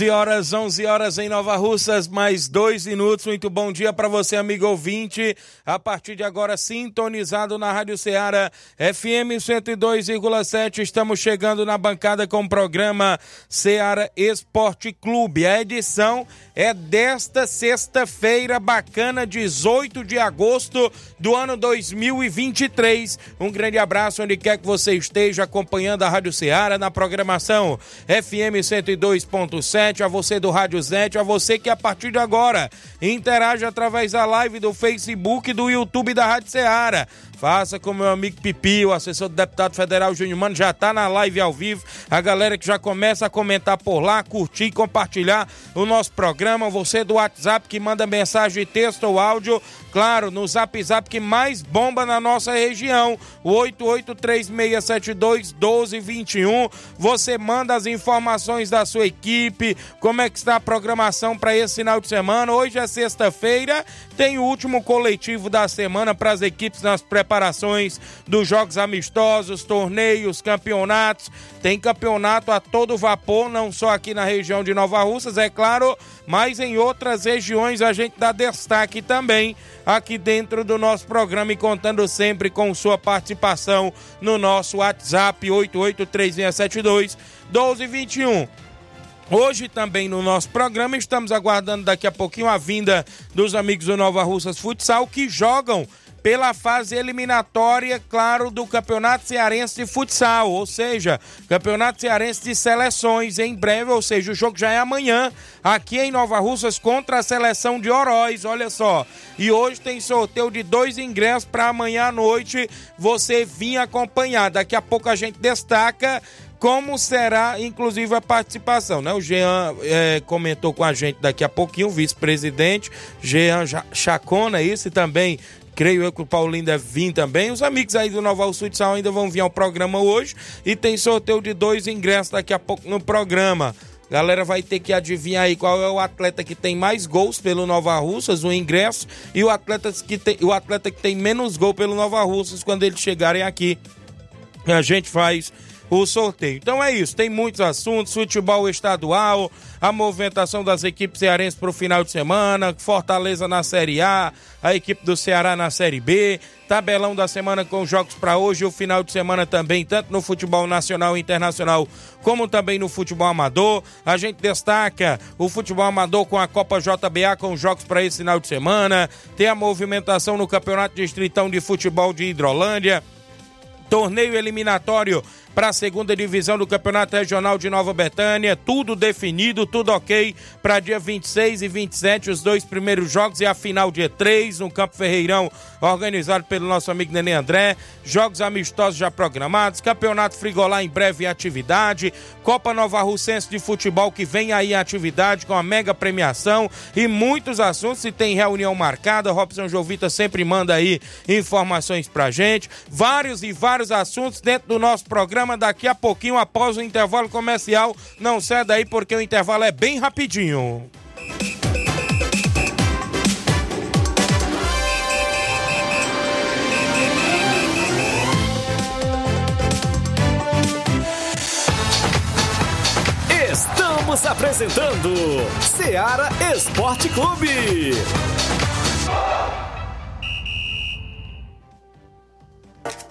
11 horas, 11 horas em Nova Russas, mais dois minutos. Muito bom dia para você, amigo ouvinte. A partir de agora, sintonizado na Rádio Ceará FM 102,7. Estamos chegando na bancada com o programa Ceará Esporte Clube. A edição é desta sexta-feira bacana, 18 de agosto do ano 2023. Um grande abraço onde quer que você esteja acompanhando a Rádio Ceará na programação FM 102.7, a você do Rádio Zete, a você que a partir de agora interage através da live do Facebook e do YouTube da Rádio Ceará. Faça com meu amigo Pipi, o assessor do deputado federal Júnior Mano, já tá na live ao vivo. A galera que já começa a comentar por lá, curtir compartilhar o nosso programa. Você do WhatsApp que manda mensagem, texto ou áudio, claro, no zap zap que mais bomba na nossa região, o 8836721221. Você manda as informações da sua equipe, como é que está a programação para esse final de semana. Hoje é sexta-feira, tem o último coletivo da semana para as equipes nas preparações dos jogos amistosos, torneios, campeonatos. Tem campeonato a todo vapor, não só aqui na região de Nova Russas, é claro, mas em outras regiões a gente dá destaque também aqui dentro do nosso programa e contando sempre com sua participação no nosso WhatsApp 883672 1221. Hoje também no nosso programa estamos aguardando daqui a pouquinho a vinda dos amigos do Nova Russas Futsal que jogam pela fase eliminatória, claro, do Campeonato Cearense de Futsal, ou seja, Campeonato Cearense de Seleções em breve, ou seja, o jogo já é amanhã, aqui em Nova Russas contra a seleção de Oroz, olha só. E hoje tem sorteio de dois ingressos para amanhã à noite você vir acompanhar. Daqui a pouco a gente destaca como será, inclusive, a participação, né? O Jean é, comentou com a gente daqui a pouquinho, o vice-presidente, Jean Chacona, isso e também creio eu que o Paulinho deve vir também. Os amigos aí do Nova Futsal ainda vão vir ao programa hoje e tem sorteio de dois ingressos daqui a pouco no programa. Galera vai ter que adivinhar aí qual é o atleta que tem mais gols pelo Nova Russas, o ingresso, e o atleta que tem, o atleta que tem menos gol pelo Nova Russas quando eles chegarem aqui. A gente faz o sorteio. Então é isso, tem muitos assuntos, futebol estadual, a movimentação das equipes cearenses para o final de semana, Fortaleza na Série A, a equipe do Ceará na Série B, tabelão da semana com jogos para hoje e o final de semana também, tanto no futebol nacional e internacional, como também no futebol amador. A gente destaca o futebol amador com a Copa JBA com jogos para esse final de semana, tem a movimentação no Campeonato Distritão de Futebol de Hidrolândia, torneio eliminatório para a segunda divisão do Campeonato Regional de Nova Betânia. Tudo definido, tudo ok para dia 26 e 27, os dois primeiros jogos e a final dia 3 no Campo Ferreirão, organizado pelo nosso amigo Nenê André. Jogos amistosos já programados, Campeonato Frigolá em breve atividade, Copa Nova Russense de Futebol que vem aí em atividade com a mega premiação e muitos assuntos. Se tem reunião marcada, Robson Jovita sempre manda aí informações pra gente. Vários e vários assuntos dentro do nosso programa programa daqui a pouquinho, após o intervalo comercial. Não sai daí porque o intervalo é bem rapidinho. Estamos apresentando Seara Esporte Clube.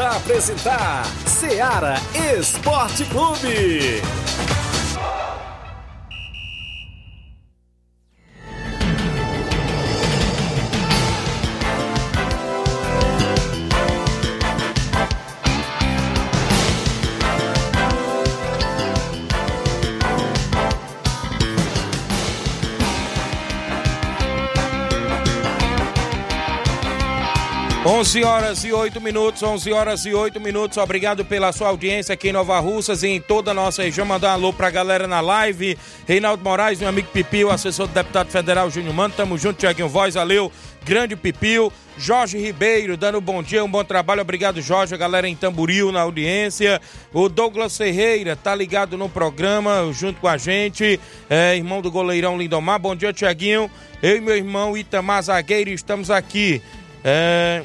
A apresentar Seara Esporte Clube. 11 horas e 8 minutos, 11 horas e 8 minutos. Obrigado pela sua audiência aqui em Nova Russas e em toda a nossa região. Mandar um alô pra galera na live. Reinaldo Moraes, meu amigo Pipio, assessor do deputado federal Júnior Mano. Tamo junto, Tiaguinho Voz, valeu. Grande Pipio. Jorge Ribeiro, dando um bom dia, um bom trabalho. Obrigado, Jorge. A galera em Tamburil na audiência. O Douglas Ferreira tá ligado no programa junto com a gente. É, irmão do goleirão Lindomar. Bom dia, Tiaguinho. Eu e meu irmão Itamar Zagueiro estamos aqui. É,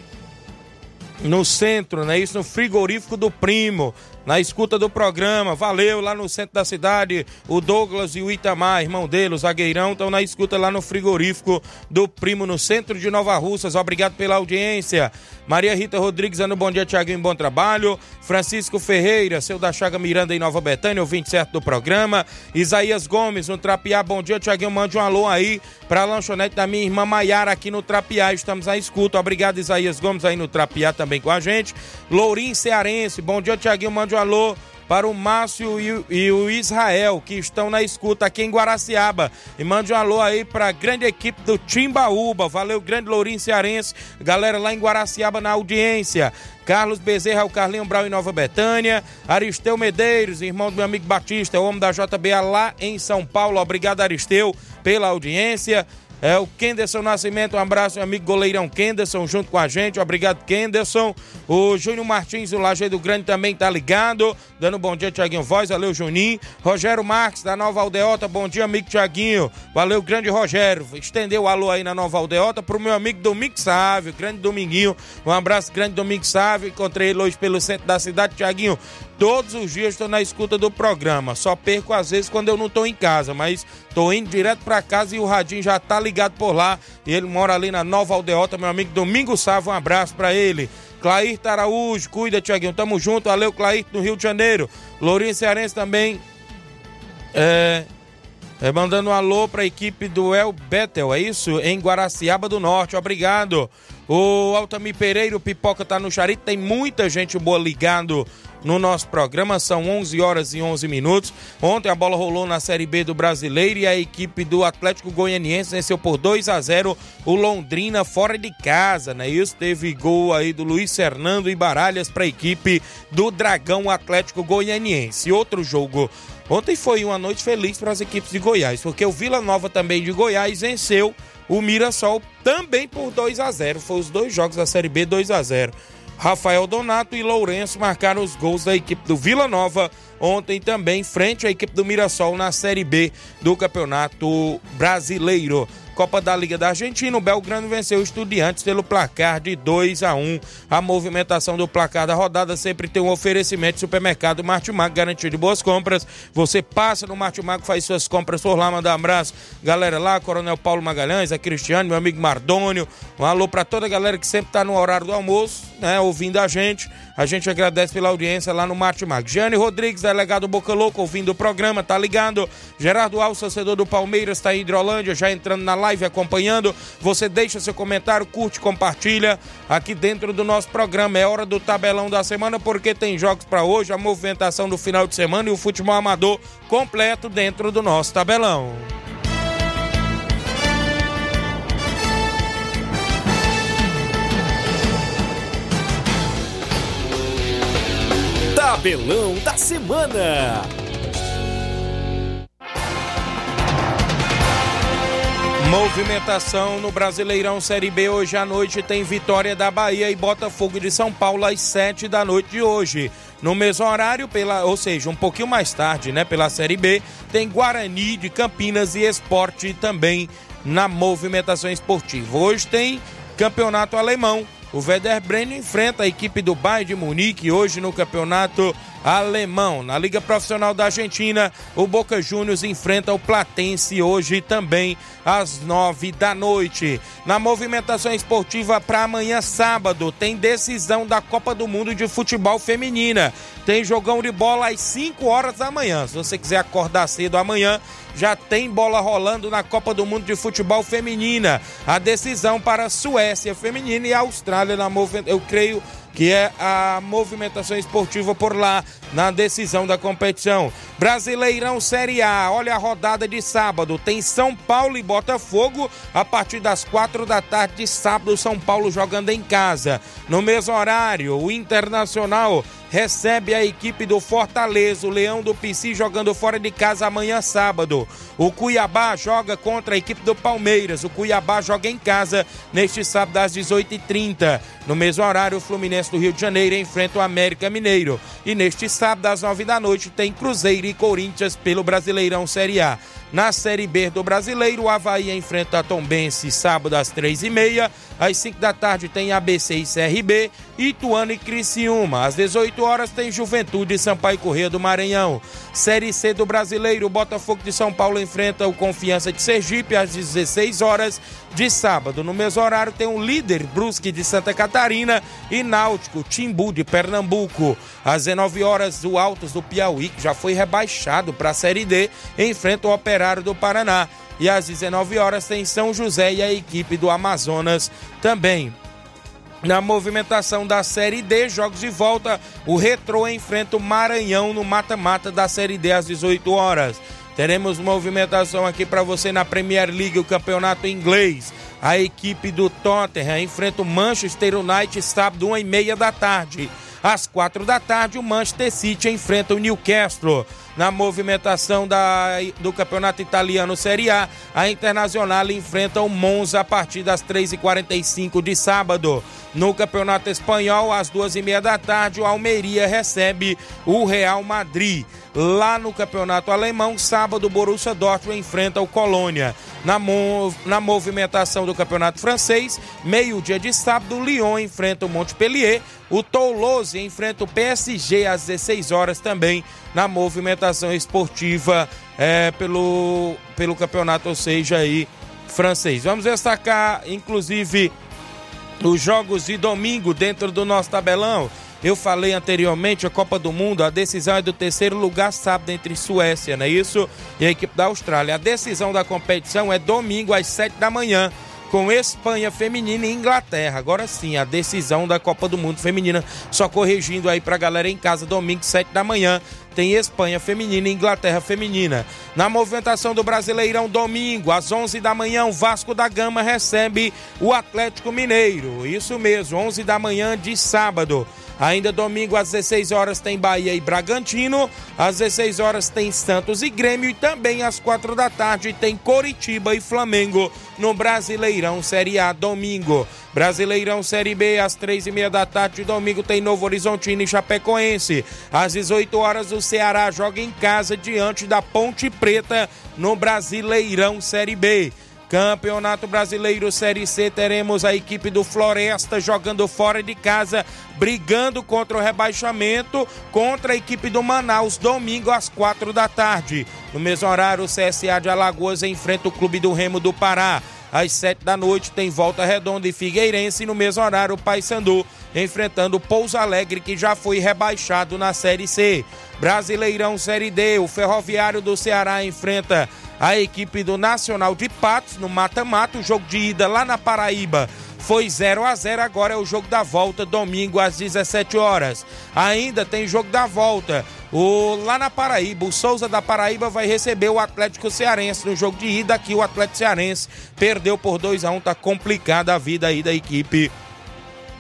no centro, né? Isso no frigorífico do primo, na escuta do programa. Valeu lá no centro da cidade. O Douglas e o Itamar, irmão dele, o zagueirão, estão na escuta lá no frigorífico do primo, no centro de Nova Russas. Obrigado pela audiência. Maria Rita Rodrigues, dando bom dia, Tiaguinho, bom trabalho. Francisco Ferreira, seu da Chaga Miranda em Nova Betânia, ouvinte certo do programa. Isaías Gomes, no Trapiá, bom dia, Tiaguinho, mande um alô aí pra lanchonete da minha irmã Maiara aqui no Trapiá. Estamos à escuta. Obrigado, Isaías Gomes, aí no Trapiá também com a gente. Lourim Cearense, bom dia, Tiaguinho, mande um alô para o Márcio e o, e o Israel, que estão na escuta aqui em Guaraciaba. E mande um alô aí para a grande equipe do Timbaúba. Valeu, grande Lourinho Cearense. Galera lá em Guaraciaba na audiência. Carlos Bezerra, o Carlinho Brau em Nova Betânia. Aristeu Medeiros, irmão do meu amigo Batista, o homem da JBA lá em São Paulo. Obrigado, Aristeu, pela audiência. É o Kenderson Nascimento, um abraço, meu amigo goleirão Kenderson, junto com a gente. Obrigado, Kenderson. O Júnior Martins, o Lajeiro Grande, também tá ligado. Dando bom dia, Tiaguinho Voz. Valeu, Juninho. Rogério Marques, da Nova Aldeota. Bom dia, amigo Tiaguinho. Valeu, grande Rogério. Estendeu o alô aí na Nova Aldeota pro meu amigo Domingo Sávio, grande Dominguinho. Um abraço, grande Domingo Sávio. Encontrei ele hoje pelo centro da cidade, Tiaguinho. Todos os dias estou na escuta do programa. Só perco às vezes quando eu não estou em casa, mas estou indo direto para casa e o Radinho já tá ligado por lá. Ele mora ali na Nova Aldeota, meu amigo Domingo Sávio. Um abraço para ele. Clair Araújo, cuida, Tiaguinho. Tamo junto. Valeu, Clair, no Rio de Janeiro. Lourinho Cearense também. É, é, mandando um alô para a equipe do El Betel, é isso? Em Guaraciaba do Norte, obrigado. O Altamir Pereira, o Pipoca tá no Charito, tem muita gente boa ligado no nosso programa, são 11 horas e 11 minutos. Ontem a bola rolou na Série B do Brasileiro e a equipe do Atlético Goianiense venceu por 2 a 0 o Londrina fora de casa, né? Isso teve gol aí do Luiz Fernando e Baralhas para a equipe do Dragão Atlético Goianiense. Outro jogo Ontem foi uma noite feliz para as equipes de Goiás, porque o Vila Nova também de Goiás venceu o Mirassol também por 2 a 0 Foi os dois jogos da Série B 2 a 0 Rafael Donato e Lourenço marcaram os gols da equipe do Vila Nova ontem também, frente à equipe do Mirassol na Série B do Campeonato Brasileiro. Copa da Liga da Argentina, o Belgrano venceu o Estudiantes pelo placar de 2 a 1. A movimentação do placar da rodada sempre tem um oferecimento supermercado Martimago, garantia de boas compras. Você passa no Martimago, faz suas compras por lá, manda um abraço. Galera lá, Coronel Paulo Magalhães, a Cristiano, meu amigo Mardônio. Um alô para toda a galera que sempre tá no horário do almoço, né, ouvindo a gente. A gente agradece pela audiência lá no Martimago. Jane Rodrigues, delegado Boca Louca, ouvindo o programa, tá ligado? Gerardo Alves, torcedor do Palmeiras, tá em Hidrolândia, já entrando na live acompanhando. Você deixa seu comentário, curte, compartilha aqui dentro do nosso programa. É hora do tabelão da semana porque tem jogos para hoje, a movimentação do final de semana e o futebol amador completo dentro do nosso tabelão. Tabelão da semana. Movimentação no Brasileirão Série B hoje à noite tem Vitória da Bahia e Botafogo de São Paulo às 7 da noite de hoje. No mesmo horário, pela, ou seja, um pouquinho mais tarde, né, pela Série B, tem Guarani de Campinas e Esporte também na movimentação esportiva. Hoje tem Campeonato Alemão. O Werder Bremen enfrenta a equipe do Bayern de Munique hoje no Campeonato alemão. Na Liga Profissional da Argentina, o Boca Juniors enfrenta o Platense hoje também às nove da noite. Na movimentação esportiva para amanhã, sábado, tem decisão da Copa do Mundo de Futebol Feminina. Tem jogão de bola às 5 horas da manhã. Se você quiser acordar cedo amanhã, já tem bola rolando na Copa do Mundo de Futebol Feminina. A decisão para a Suécia Feminina e a Austrália na. Eu creio que é a movimentação esportiva por lá na decisão da competição. Brasileirão Série A, olha a rodada de sábado. Tem São Paulo e Botafogo a partir das quatro da tarde de sábado. São Paulo jogando em casa. No mesmo horário, o Internacional recebe a equipe do Fortaleza, o Leão do PC jogando fora de casa amanhã sábado. O Cuiabá joga contra a equipe do Palmeiras. O Cuiabá joga em casa neste sábado às 18h30. No mesmo horário, o Fluminense do Rio de Janeiro enfrenta o América Mineiro. E neste sábado às 9 da noite tem Cruzeiro e Corinthians pelo Brasileirão Série A. Na Série B do Brasileiro, o Havaí enfrenta a Tombense sábado às três e meia. Às 5 da tarde tem ABC e CRB, Ituano e Criciúma. Às 18 horas tem Juventude e Sampaio Corrêa do Maranhão. Série C do Brasileiro, o Botafogo de São Paulo enfrenta o Confiança de Sergipe às 16 horas de sábado. No mesmo horário tem o líder Brusque de Santa Catarina e Náutico Timbu de Pernambuco. Às 19 horas, o Altos do Piauí, que já foi rebaixado para a Série D, enfrenta o Operário do Paraná. E às 19 horas tem São José e a equipe do Amazonas também. Na movimentação da Série D, jogos de volta, o Retrô enfrenta o Maranhão no mata-mata da Série D às 18 horas. Teremos movimentação aqui para você na Premier League, o campeonato inglês. A equipe do Tottenham enfrenta o Manchester United sábado, 1 e meia da tarde. Às quatro da tarde, o Manchester City enfrenta o Newcastle. Na movimentação da, do Campeonato Italiano Série A, a Internacional enfrenta o Monza a partir das 3h45 de sábado. No Campeonato Espanhol, às duas e meia da tarde, o Almeria recebe o Real Madrid. Lá no Campeonato Alemão, sábado, Borussia Dortmund enfrenta o Colônia. Na, mov na movimentação do Campeonato Francês, meio-dia de sábado, Lyon enfrenta o Montpellier. O Toulouse enfrenta o PSG às 16 horas também na movimentação esportiva é, pelo, pelo campeonato, ou seja, aí, francês. Vamos destacar, inclusive, os jogos de domingo dentro do nosso tabelão. Eu falei anteriormente, a Copa do Mundo, a decisão é do terceiro lugar sábado entre Suécia, não é isso? E a equipe da Austrália. A decisão da competição é domingo às 7 da manhã. com Espanha feminina e Inglaterra. Agora sim, a decisão da Copa do Mundo feminina, só corrigindo aí pra galera em casa, domingo, 7 da manhã, tem Espanha feminina e Inglaterra feminina. Na movimentação do Brasileirão, domingo, às 11 da manhã, o Vasco da Gama recebe o Atlético Mineiro. Isso mesmo, 11 da manhã de sábado. Ainda domingo às 16 horas tem Bahia e Bragantino, às 16 horas tem Santos e Grêmio e também às 4 da tarde tem Coritiba e Flamengo no Brasileirão Série A domingo. Brasileirão Série B às 3 e meia da tarde domingo tem Novo Horizontino e Chapecoense. Às 18 horas o Ceará joga em casa diante da Ponte Preta no Brasileirão Série B. Campeonato Brasileiro Série C, teremos a equipe do Floresta jogando fora de casa, brigando contra o rebaixamento, contra a equipe do Manaus, domingo às quatro da tarde. No mesmo horário, o CSA de Alagoas enfrenta o Clube do Remo do Pará. Às sete da noite tem Volta Redonda e Figueirense. E no mesmo horário, o Paysandu enfrentando o Pouso Alegre, que já foi rebaixado na Série C. Brasileirão Série D, o Ferroviário do Ceará enfrenta a equipe do Nacional de Patos no mata-mata. O jogo de ida lá na Paraíba foi 0 a 0 agora é o jogo da volta, domingo às 17 horas. Ainda tem jogo da volta. O, lá na Paraíba, o Souza da Paraíba vai receber o Atlético Cearense no jogo de ida. Aqui o Atlético Cearense perdeu por 2 a 1 tá complicada a vida aí da equipe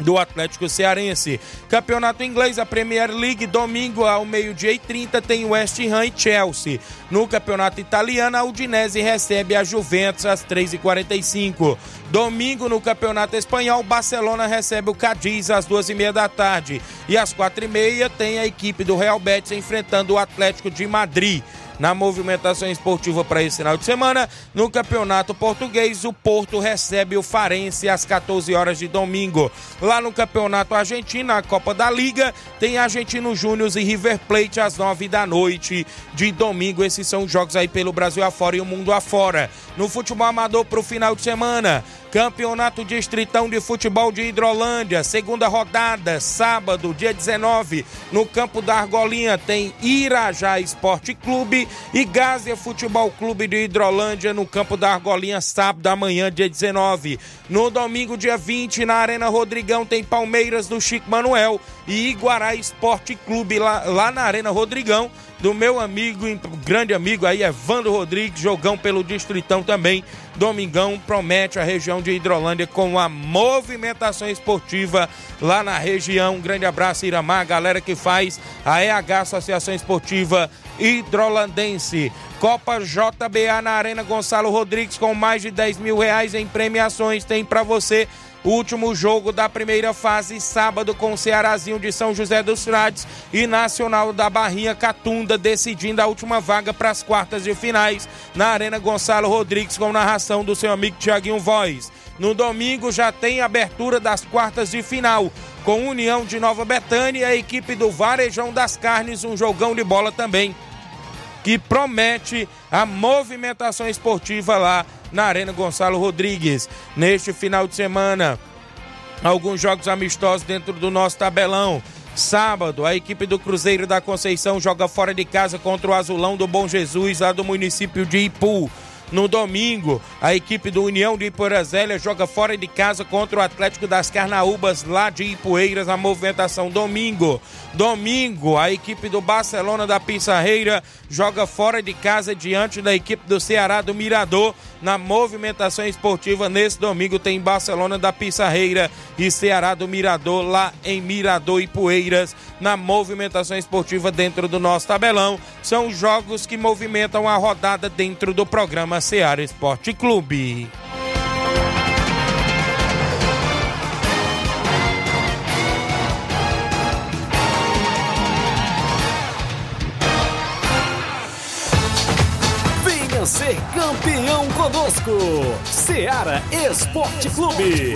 do Atlético Cearense. Campeonato Inglês, a Premier League, domingo ao meio-dia e 30 tem West Ham e Chelsea. No Campeonato Italiano, a Udinese recebe a Juventus às 3h45. Domingo, no Campeonato Espanhol, Barcelona recebe o Cadiz às 2h30 da tarde. E às 4h30 tem a equipe do Real Betis enfrentando o Atlético de Madrid na movimentação esportiva para esse final de semana. No Campeonato Português, o Porto recebe o Farense às 14 horas de domingo. Lá no Campeonato Argentino, a Copa da Liga, tem Argentino Júnior e River Plate às 9 da noite de domingo. Esses são os jogos aí pelo Brasil afora e o mundo afora. No futebol amador para o final de semana, Campeonato Distritão de Futebol de Hidrolândia, segunda rodada, sábado, dia 19, no campo da Argolinha, tem Irajá Esporte Clube e Gásia Futebol Clube de Hidrolândia, no campo da Argolinha, sábado amanhã, dia 19. No domingo, dia 20, na Arena Rodrigão, tem Palmeiras do Chico Manuel e Iguará Esporte Clube, lá, lá na Arena Rodrigão do meu amigo, grande amigo aí, Evandro Rodrigues, jogão pelo Distritão também. Domingão promete a região de Hidrolândia com a movimentação esportiva lá na região. Um grande abraço, Iramar, galera que faz a EH Associação Esportiva Hidrolandense. Copa JBA na Arena Gonçalo Rodrigues com mais de 10 mil reais em premiações. Tem para você Último jogo da primeira fase, sábado, com o Cearazinho de São José dos Frades e Nacional da Barrinha Catunda, decidindo a última vaga para as quartas de finais na Arena Gonçalo Rodrigues, com narração do seu amigo Tiaguinho Voz. No domingo já tem abertura das quartas de final, com União de Nova Betânia e a equipe do Varejão das Carnes, um jogão de bola também, que promete a movimentação esportiva lá na Arena Gonçalo Rodrigues. Neste final de semana, alguns jogos amistosos dentro do nosso tabelão. Sábado, a equipe do Cruzeiro da Conceição joga fora de casa contra o Azulão do Bom Jesus, lá do município de Ipu. No domingo, a equipe do União de Iporazélia joga fora de casa contra o Atlético das Carnaúbas, lá de Ipueiras, a movimentação domingo. Domingo, a equipe do Barcelona da Pissarreira joga fora de casa diante da equipe do Ceará do Mirador. Na movimentação esportiva, nesse domingo, tem Barcelona da Pissarreira e Ceará do Mirador, lá em Mirador e Poeiras. Na movimentação esportiva dentro do nosso tabelão, são jogos que movimentam a rodada dentro do programa Ceará Esporte Clube. Ser campeão conosco, Ceará Esporte Clube.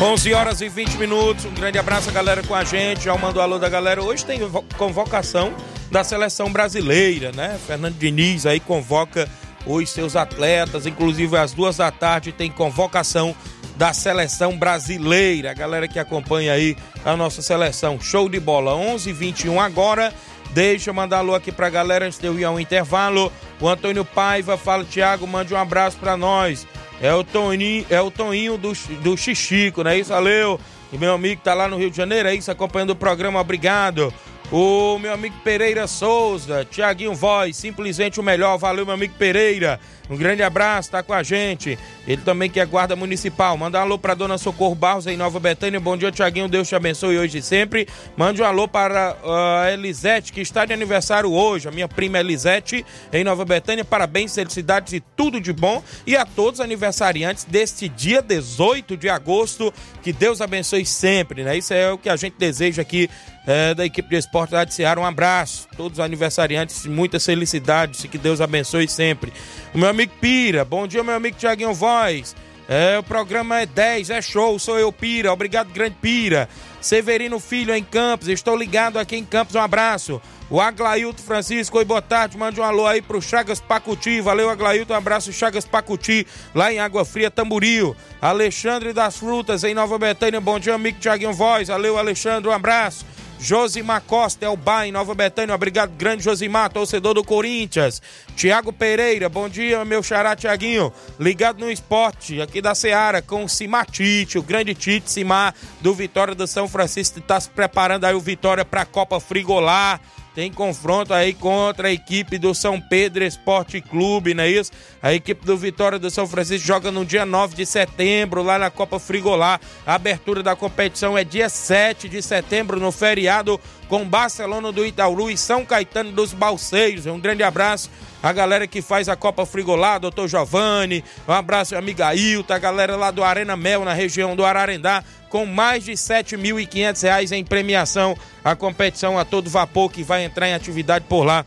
11 horas e 20 minutos. Um grande abraço a galera com a gente. Já mando o alô da galera. Hoje tem convocação da seleção brasileira, né? Fernando Diniz aí convoca os seus atletas, inclusive às duas da tarde tem convocação da seleção brasileira. A galera que acompanha aí a nossa seleção. Show de bola. 11 21 agora. Deixa eu mandar alô aqui pra galera antes de eu ir ao intervalo. O Antônio Paiva fala, Thiago, mande um abraço pra nós. É o Toninho, é o Toninho do, do Xixico, não é isso? Valeu. E meu amigo tá lá no Rio de Janeiro, é isso, acompanhando o programa, obrigado. O meu amigo Pereira Souza, Tiaguinho Voz, simplesmente o melhor. Valeu, meu amigo Pereira. Um grande abraço, tá com a gente. Ele também que é guarda municipal. Manda um alô pra dona Socorro Barros em Nova Betânia. Bom dia, Tiaguinho. Deus te abençoe hoje e sempre. Mande um alô para uh, Elisete, que está de aniversário hoje. A minha prima Elisete em Nova Betânia. Parabéns, felicidades e tudo de bom. E a todos os aniversariantes deste dia 18 de agosto. Que Deus abençoe sempre, né? Isso é o que a gente deseja aqui é, da equipe de esporte lá de Ceará. Um abraço. Todos os aniversariantes, muitas felicidades e que Deus abençoe sempre. O meu amigo Pira, bom dia, meu amigo Tiaguinho Voz. É, o programa é 10, é show, sou eu, Pira. Obrigado, grande Pira. Severino Filho em Campos, estou ligado aqui em Campos, um abraço. O Aglailton Francisco, oi, boa tarde, mande um alô aí pro Chagas Pacuti, valeu Aglailton, um abraço Chagas Pacuti, lá em Água Fria, Tamburil. Alexandre das Frutas, em Nova Betânia, bom dia, amigo Tiaguinho Voz, valeu Alexandre, um abraço. Josimar Costa, é o Bar em Nova Betânia. Obrigado, grande Josimar, torcedor do Corinthians. Tiago Pereira, bom dia, meu xará Tiaguinho. Ligado no esporte, aqui da Seara, com o Cimatite, o grande Tite Simar, do Vitória do São Francisco. Está se preparando aí o Vitória para a Copa Frigolar. Tem confronto aí contra a equipe do São Pedro Esporte Clube, não é isso? A equipe do Vitória do São Francisco joga no dia 9 de setembro, lá na Copa Frigolar. A abertura da competição é dia 7 de setembro, no feriado, com Barcelona do Itaúru e São Caetano dos Balseiros. Um grande abraço a galera que faz a Copa Frigolá, doutor Giovanni, um abraço, amiga Ilta, a galera lá do Arena Mel, na região do Ararendá, com mais de R$ 7.500 em premiação. A competição a todo vapor que vai entrar em atividade por lá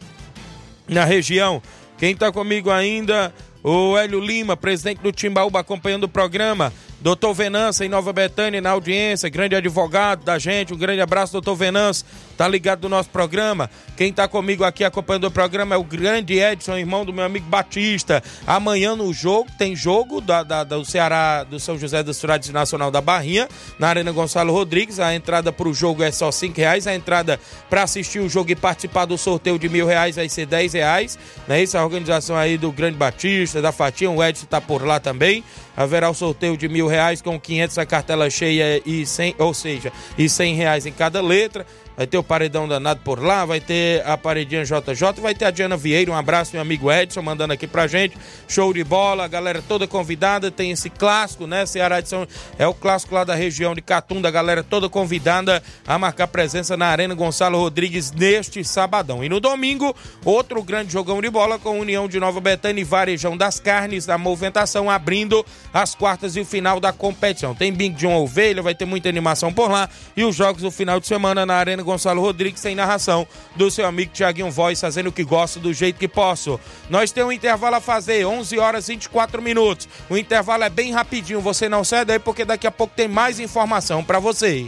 na região. Quem está comigo ainda? O Hélio Lima, presidente do Timbaúba, acompanhando o programa. Doutor Venâncio em Nova Betânia, na audiência, grande advogado da gente. Um grande abraço, doutor Venâncio. Tá ligado no nosso programa. Quem tá comigo aqui acompanhando o programa é o grande Edson, irmão do meu amigo Batista. Amanhã no jogo, tem jogo da, da do Ceará, do São José dos Frades Nacional da Barrinha, na Arena Gonçalo Rodrigues. A entrada pro jogo é só cinco reais. A entrada para assistir o jogo e participar do sorteio de mil reais vai ser dez reais. Não é isso? A organização aí do grande Batista, da Fatinha, o Edson tá por lá também. Haverá o sorteio de mil reais com 500 a cartela cheia e 100, ou seja, e 100 reais em cada letra vai ter o Paredão Danado por lá, vai ter a Paredinha JJ, vai ter a Diana Vieira, um abraço, meu amigo Edson, mandando aqui pra gente, show de bola, a galera toda convidada, tem esse clássico, né, Ceará de São, é o clássico lá da região de Catunda, a galera toda convidada a marcar presença na Arena Gonçalo Rodrigues neste sabadão. E no domingo, outro grande jogão de bola com União de Nova Betânia e Varejão das Carnes, da movimentação, abrindo as quartas e o final da competição. Tem bingo de uma ovelha, vai ter muita animação por lá, e os jogos do final de semana na Arena Gonçalo Rodrigues tem narração do seu amigo Tiaguinho Voz, fazendo o que gosto do jeito que posso. Nós temos um intervalo a fazer, 11 horas e 24 minutos. O intervalo é bem rapidinho, você não sai daí porque daqui a pouco tem mais informação para você.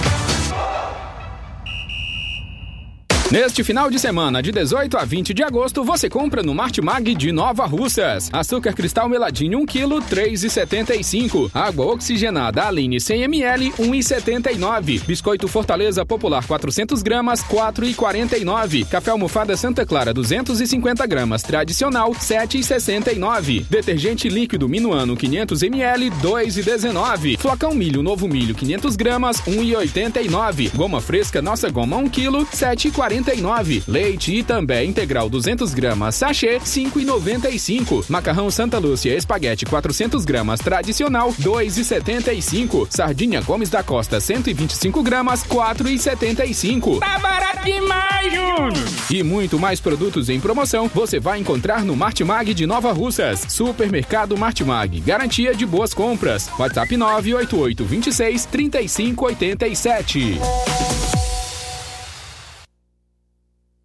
Neste final de semana, de 18 a 20 de agosto, você compra no Martimag de Nova Russas. Açúcar cristal meladinho 1 kg, 3,75. Água oxigenada Aline 100 ml, 1,79. Biscoito Fortaleza Popular 400 gramas, 4,49. Café almofada Santa Clara 250 gramas, tradicional, 7,69. Detergente líquido Minuano 500 ml, 2,19. Flocão milho Novo Milho 500 gramas, 1,89. Goma fresca Nossa Goma 1 kg, 7,49. Leite e também integral 200 gramas, sachê 5,95. Macarrão Santa Lúcia espaguete 400 gramas tradicional 2,75. Sardinha Gomes da Costa 125 gramas 4,75. Tá barato demais, Júnior! E muito mais produtos em promoção você vai encontrar no Martimag de Nova Russas. Supermercado Martimag, garantia de boas compras. WhatsApp 988 26 3587.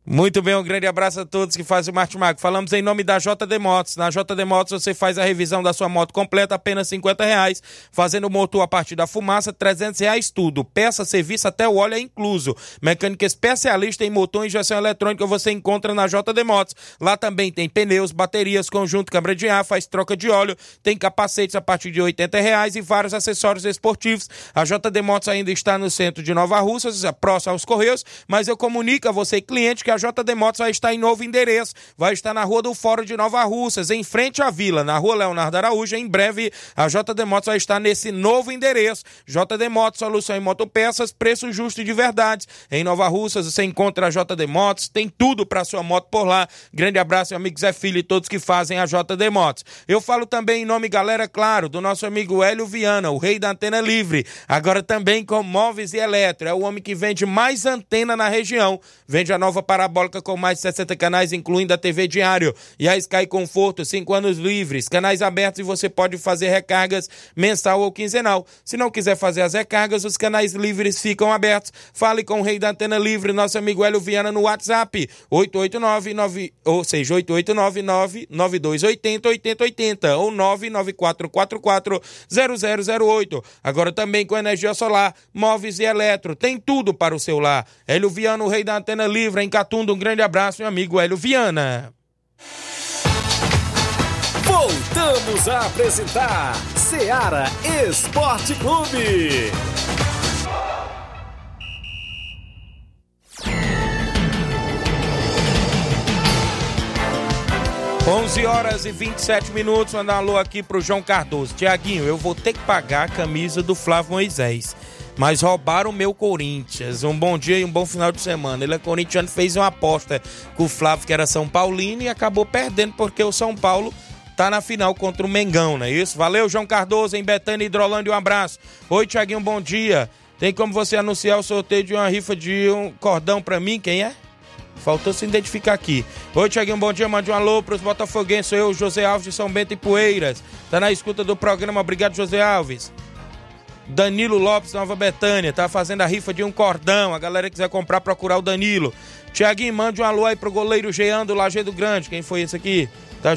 Muito bem, um grande abraço a todos que fazem o Martimago. Falamos em nome da JD Motos. Na JD Motos você faz a revisão da sua moto completa, apenas 50 reais. Fazendo o motor a partir da fumaça, 300 reais tudo. Peça, serviço, até o óleo é incluso. Mecânica especialista em motor e injeção eletrônica você encontra na JD Motos. Lá também tem pneus, baterias, conjunto, câmara de ar, faz troca de óleo, tem capacetes a partir de 80 reais e vários acessórios esportivos. A JD Motos ainda está no centro de Nova Russas, próximo aos Correios, mas eu comunico a você, cliente, que a JD Motos vai estar em novo endereço. Vai estar na Rua do Fórum de Nova Russas, em frente à vila, na Rua Leonardo Araújo. Em breve, a JD Motos vai estar nesse novo endereço. JD Motos, solução em motopeças, preço justo e de verdade. Em Nova Russas, você encontra a JD Motos, tem tudo para sua moto por lá. Grande abraço, meu amigo Zé Filho e todos que fazem a JD Motos. Eu falo também em nome, galera, claro, do nosso amigo Hélio Viana, o rei da antena livre. Agora também com móveis e eletro. É o homem que vende mais antena na região. Vende a nova parabólica com mais de 60 canais, incluindo a TV Diário e a Sky Conforto, 5 anos livres, canais abertos e você pode fazer recargas mensal ou quinzenal. Se não quiser fazer as recargas, os canais livres ficam abertos. Fale com o rei da antena livre, nosso amigo Hélio Viana, no WhatsApp, 889 9, ou seja, 889 9280 8080 ou 99444 0008. Agora também com energia solar, móveis e eletro, tem tudo para o seu lar. Hélio Viana, o rei da antena livre, em Catunda, um grande abraço, meu amigo Hélio Viana. Voltamos a apresentar Seara Esporte Clube. 11 horas e 27 minutos, mandar um alô aqui pro João Cardoso. Tiaguinho, eu vou ter que pagar a camisa do Flávio Moisés. Mas roubaram o meu Corinthians. Um bom dia e um bom final de semana. Ele é corintiano, fez uma aposta com o Flávio, que era São Paulino, e acabou perdendo porque o São Paulo tá na final contra o Mengão, não é isso? Valeu, João Cardoso, em Betânia Hidrolândia, um abraço. Oi, Tiaguinho, bom dia. Tem como você anunciar o sorteio de uma rifa de um cordão pra mim? Quem é? Faltou se identificar aqui. Oi, Tiaguinho, bom dia. Mande um alô pros botafoguenses. Sou eu, José Alves de São Bento e Poeiras. Tá na escuta do programa. Obrigado, José Alves. Danilo Lopes, Nova Betânia. Tá fazendo a rifa de um cordão. A galera quiser comprar, procurar o Danilo. Tiaguinho, mande um alô aí pro goleiro Jean do Lajeado Grande. Quem foi esse aqui? Tá...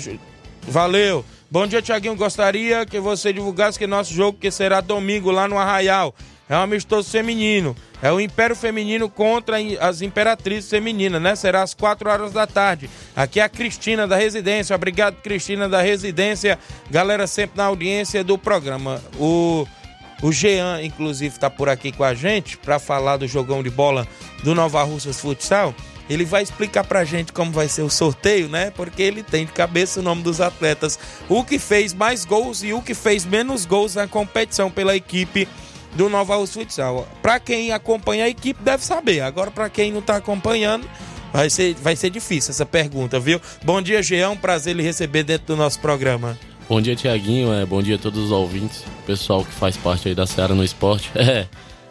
Valeu. Bom dia, Tiaguinho. Gostaria que você divulgasse que nosso jogo, que será domingo lá no Arraial, é um amistoso feminino. É o Império Feminino contra as Imperatrizes Femininas, né? Será às 4 horas da tarde. Aqui é a Cristina da Residência. Obrigado, Cristina da Residência. Galera sempre na audiência do programa. O, o Jean, inclusive, está por aqui com a gente para falar do jogão de bola do Nova Russas Futsal. Ele vai explicar pra gente como vai ser o sorteio, né? Porque ele tem de cabeça o nome dos atletas, o que fez mais gols e o que fez menos gols na competição pela equipe do Nova Rússia Futsal. Para quem acompanha a equipe deve saber. Agora para quem não está acompanhando, vai ser, vai ser difícil essa pergunta, viu? Bom dia, Jean, prazer lhe receber dentro do nosso programa. Bom dia, Tiaguinho. É, bom dia a todos os ouvintes, pessoal que faz parte aí da Seara no Esporte. É,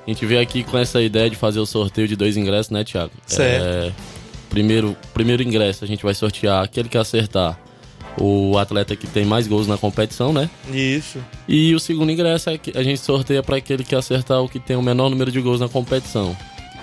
a gente veio aqui com essa ideia de fazer o sorteio de dois ingressos, né, Tiago? Certo. É, primeiro, primeiro ingresso a gente vai sortear aquele que acertar o atleta que tem mais gols na competição, né? Isso. E o segundo ingresso é que a gente sorteia para aquele que acertar o que tem o menor número de gols na competição.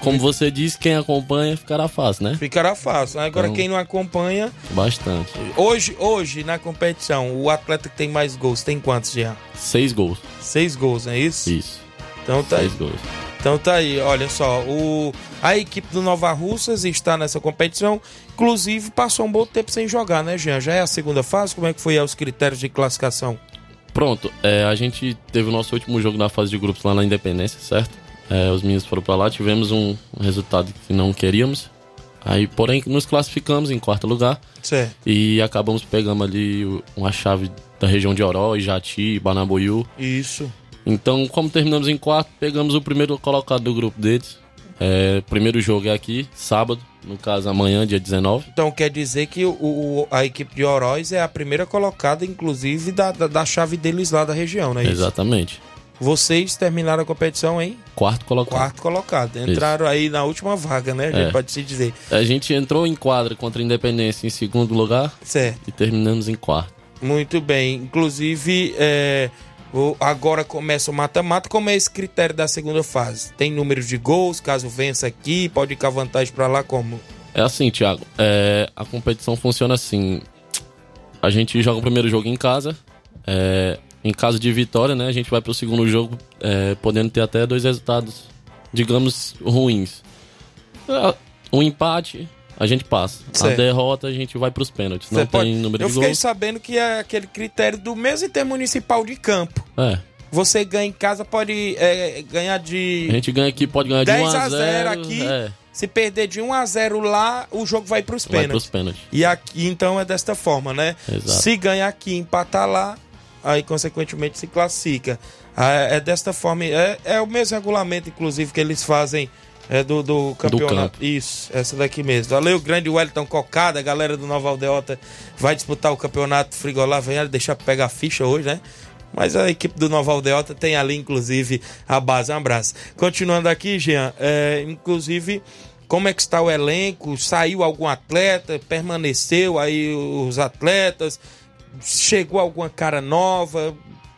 Como você disse, quem acompanha ficará fácil, né? Ficará fácil. Agora Então- quem não acompanha, Bastante. hoje, hoje na competição, o atleta que tem mais gols tem quantos já? Seis gols. Seis gols, não é isso? Isso. Então tá aí. Seis gols. Então tá aí, olha só, o, a equipe do Nova Russas está nessa competição, inclusive passou um bom tempo sem jogar, né, Jean? Já é a segunda fase? Como é que foi aí os critérios de classificação? Pronto, é, a gente teve o nosso último jogo na fase de grupos lá na Independência, certo? É, os meninos foram pra lá, tivemos um resultado que não queríamos. Aí, porém, nos classificamos em quarto lugar Certo. e acabamos pegando ali uma chave da região de Oró, Jati, Banabuiú. Isso. Então, como terminamos em quarto, pegamos o primeiro colocado do grupo deles. É, primeiro jogo é aqui, sábado, no caso amanhã, dia 19. Então quer dizer que o, o- a equipe de Oroz é a primeira colocada, inclusive, da, da, da chave deles lá da região, não é isso? Exatamente. Vocês terminaram a competição em Quarto colocado. quarto colocado. Entraram aí na última vaga, né? A gente É. pode se dizer. A gente entrou em quadra contra a Independência em segundo lugar Certo. e terminamos em quarto. Muito bem. Inclusive, é, agora começa o mata-mata. Como é esse critério da segunda fase? Tem número de gols? Caso vença aqui, pode ir com a vantagem pra lá como? É assim, Thiago. É, a competição funciona assim. A gente joga o primeiro jogo em casa. É, em caso de vitória, né, a gente vai pro segundo jogo é, podendo ter até dois resultados, digamos, ruins. É, um empate, a gente passa. Certo. A derrota, a gente vai pros pênaltis. Não Você pode- tem número Eu de fiquei gols. sabendo que é aquele critério do mesmo intermunicipal de campo. É. Você ganha em casa, pode é, ganhar de A gente ganha aqui, pode ganhar de 10 1 a a 0 0 aqui. É, Se perder de 1 a 0 lá, o jogo vai pros vai pênaltis. pênaltis. E aqui, então, é desta forma, né? Exato. Se ganhar aqui e empatar lá, aí, consequentemente, se classifica. Ah, É desta forma. É, é o mesmo regulamento, inclusive, que eles fazem é, do, do campeonato. campo. Isso, essa daqui mesmo. Valeu, grande Wellington Cocada, a galera do Nova Aldeota vai disputar o campeonato Frigolá. Vem deixar pegar a ficha hoje, né? Mas a equipe do Nova Aldeota tem ali, inclusive, a base. Um abraço. Continuando aqui, Jean, é, inclusive, como é que está o elenco? Saiu algum atleta? Permaneceu aí os atletas? Chegou alguma cara nova?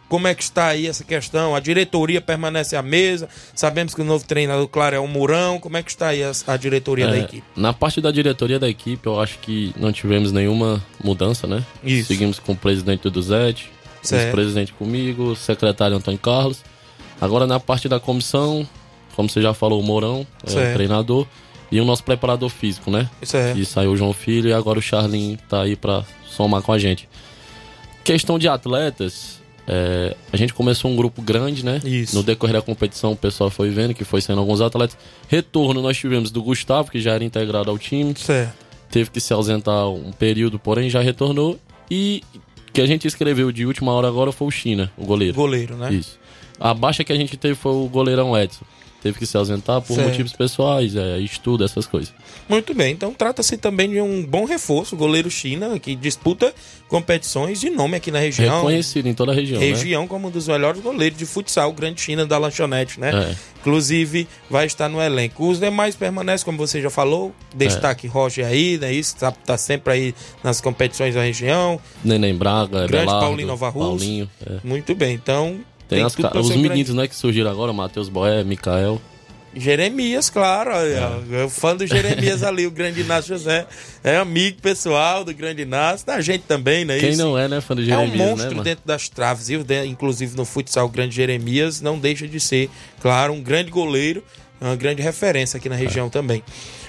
Como é que está aí essa questão? A diretoria permanece à mesa? Sabemos que o novo treinador, claro, é o Mourão. Como é que está aí a, a diretoria da É, equipe? Na parte da diretoria da equipe, eu acho que não tivemos nenhuma mudança, né? Isso. Seguimos com o presidente do Zete, Certo. vice-presidente comigo, o secretário Antônio Carlos. Agora na parte da comissão, como você já falou, o Mourão, é o treinador, e o nosso preparador físico, né? Certo. E saiu o João Filho e agora o Charlin tá aí pra somar com a gente. Questão de atletas, é, a gente começou um grupo grande, né? Isso. No decorrer da competição o pessoal foi vendo que foi sendo alguns atletas. Retorno nós tivemos do Gustavo, que já era integrado ao time Certo. teve que se ausentar um período, porém já retornou. E que a gente escreveu de última hora agora foi o China, o goleiro. Goleiro, né? Isso. A baixa que a gente teve foi o goleirão Edson. Teve que se ausentar por Certo. motivos pessoais, é, estudo, essas coisas. Muito bem, então trata-se também de um bom reforço, goleiro China, que disputa competições de nome aqui na região. Reconhecido em toda a região, né? Região como um dos melhores goleiros de futsal, o grande China da lanchonete, né? É. Inclusive, vai estar no elenco. Os demais permanecem, como você já falou. Destaque Roger aí, né? Isso, tá, tá sempre aí nas competições da região. Neném Braga, Grande Belardo, Paulinho Nova Russa. Paulinho. é. Muito bem, então. Tem, as tudo os grande- meninos, né, que surgiram agora, Matheus Boé, Mikael. Jeremias, claro. É. O fã do Jeremias ali, o grande Inácio José. É amigo pessoal do grande Inácio. Da gente também, né? Quem Isso. não é, né, fã do É Jeremias, um monstro né, dentro das traves, inclusive no futsal, o grande Jeremias não deixa de ser, claro, um grande goleiro, uma grande referência aqui na região também.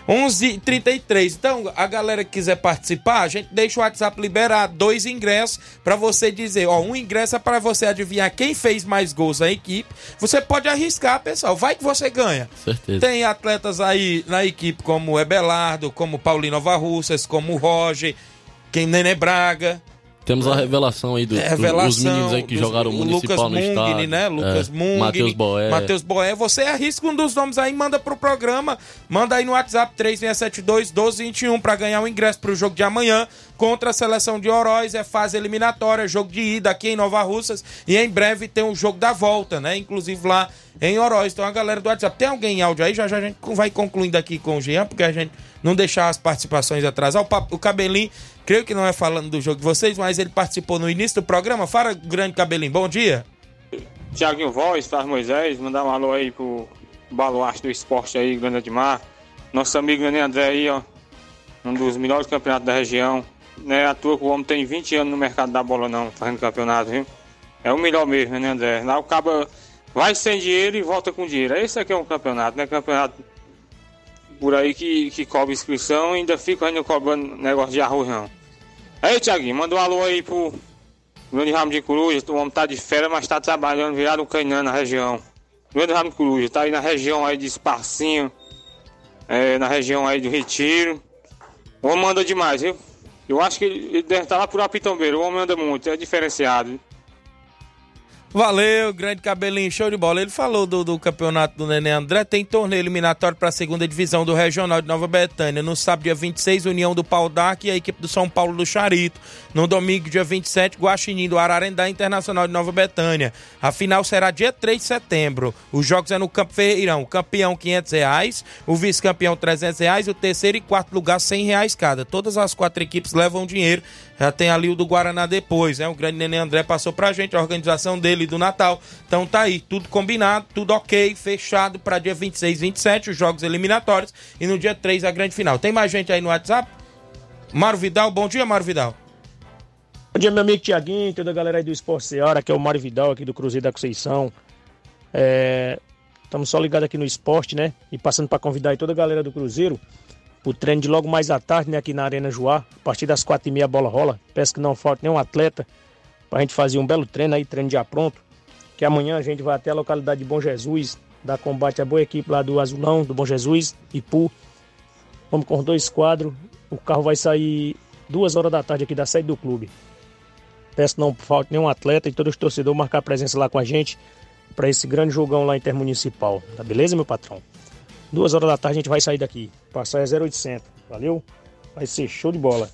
11h33. Então, a galera que quiser participar, a gente deixa o WhatsApp liberar dois ingressos pra você dizer, ó, um ingresso é pra você adivinhar quem fez mais gols na equipe. Você pode arriscar, pessoal. Vai que você ganha. Certeza. Tem atletas aí na equipe como o Ebelardo, como o Paulinho Nova Russas, como o Roger, quem Nenê Braga. Temos a revelação aí dos É, revelação os meninos aí que dos- jogaram o municipal Lucas no Mungni, estado. né? Lucas é, Mungni, Matheus Boé. Matheus Boé. Você arrisca um dos nomes aí, manda pro programa. Manda aí no WhatsApp 3672 1221 pra ganhar o ingresso pro jogo de amanhã contra a seleção de Oroz. É fase eliminatória, jogo de ida aqui em Nova Russas. E em breve tem o jogo da volta, né? Inclusive lá em Oroz. Então a galera do WhatsApp, tem alguém em áudio aí? Já já a gente vai concluindo aqui com o Jean, porque a gente não deixar as participações atrasar. O, Papo- o Cabelinho, creio que não é falando do jogo de vocês, mas ele participou no início do programa. Fala, grande Cabelinho, bom dia. Tiaguinho Voz, Flávio Moisés, mandar um alô aí pro baluarte do esporte aí, Grande de Mar. Nosso amigo Nenê André aí, ó, um dos melhores campeonatos da região. Não é à toa que o homem tem 20 anos no mercado da bola não, fazendo campeonato, viu? É o melhor mesmo, Nenê André. Lá o cabo vai sem dinheiro e volta com dinheiro. Esse aqui é um campeonato, né? Campeonato por aí que, que cobra inscrição e ainda fica ainda cobrando negócio de arroz não. Aí, Tiaguinho, manda um alô aí pro Grande Ramo de Coruja, o homem tá de férias, mas tá trabalhando virado um na região. Grande Ramo de Coruja, tá aí na região aí de Esparcinho, é, na região aí do Retiro. O homem anda demais, viu? Eu acho que ele deve estar lá por Apitombeiro, o homem anda muito, é diferenciado. Valeu, grande cabelinho, show de bola. Ele falou do, do campeonato do Nenê André. Tem torneio eliminatório para a segunda divisão do Regional de Nova Betânia. No sábado, dia 26, União do Pau d'Arc e a equipe do São Paulo do Charito. No domingo, dia 27, Guaxinim do Ararendá Internacional de Nova Betânia. A final será dia 3 de setembro. Os jogos é no Campo Ferreirão. Campeão, 500 reais. O vice-campeão, 300 reais. O terceiro e quarto lugar, 100 reais cada. Todas as quatro equipes levam dinheiro. Já tem ali o do Guaraná depois, né? O grande Nenê André passou pra gente a organização dele do Natal. Então tá aí, tudo combinado, tudo ok, fechado para dia 26 e 27, os jogos eliminatórios. E no dia 3 a grande final. Tem mais gente aí no WhatsApp? Mário Vidal, bom dia, Mário Vidal. Bom dia, meu amigo Tiaguinho, toda a galera aí do Esporte Seara, que é o Mário Vidal aqui do Cruzeiro da Conceição. É... Estamos só ligados aqui no esporte, né? E passando para convidar aí toda a galera do Cruzeiro o treino de logo mais à tarde, né, aqui na Arena Joá. A partir das quatro e meia a bola rola. Peço que não falte nenhum atleta para a gente fazer um belo treino aí, treino já pronto. Que amanhã a gente vai até a localidade de Bom Jesus, dar combate à boa equipe lá do Azulão, do Bom Jesus, Ipu. Vamos com dois quadros. O carro vai sair duas horas da tarde aqui da sede do clube. Peço que não falte nenhum atleta e todos os torcedores marcar presença lá com a gente para esse grande jogão lá intermunicipal. Tá beleza, meu patrão? Duas horas da tarde a gente vai sair daqui. Passar é 0800. Valeu? Vai ser show de bola.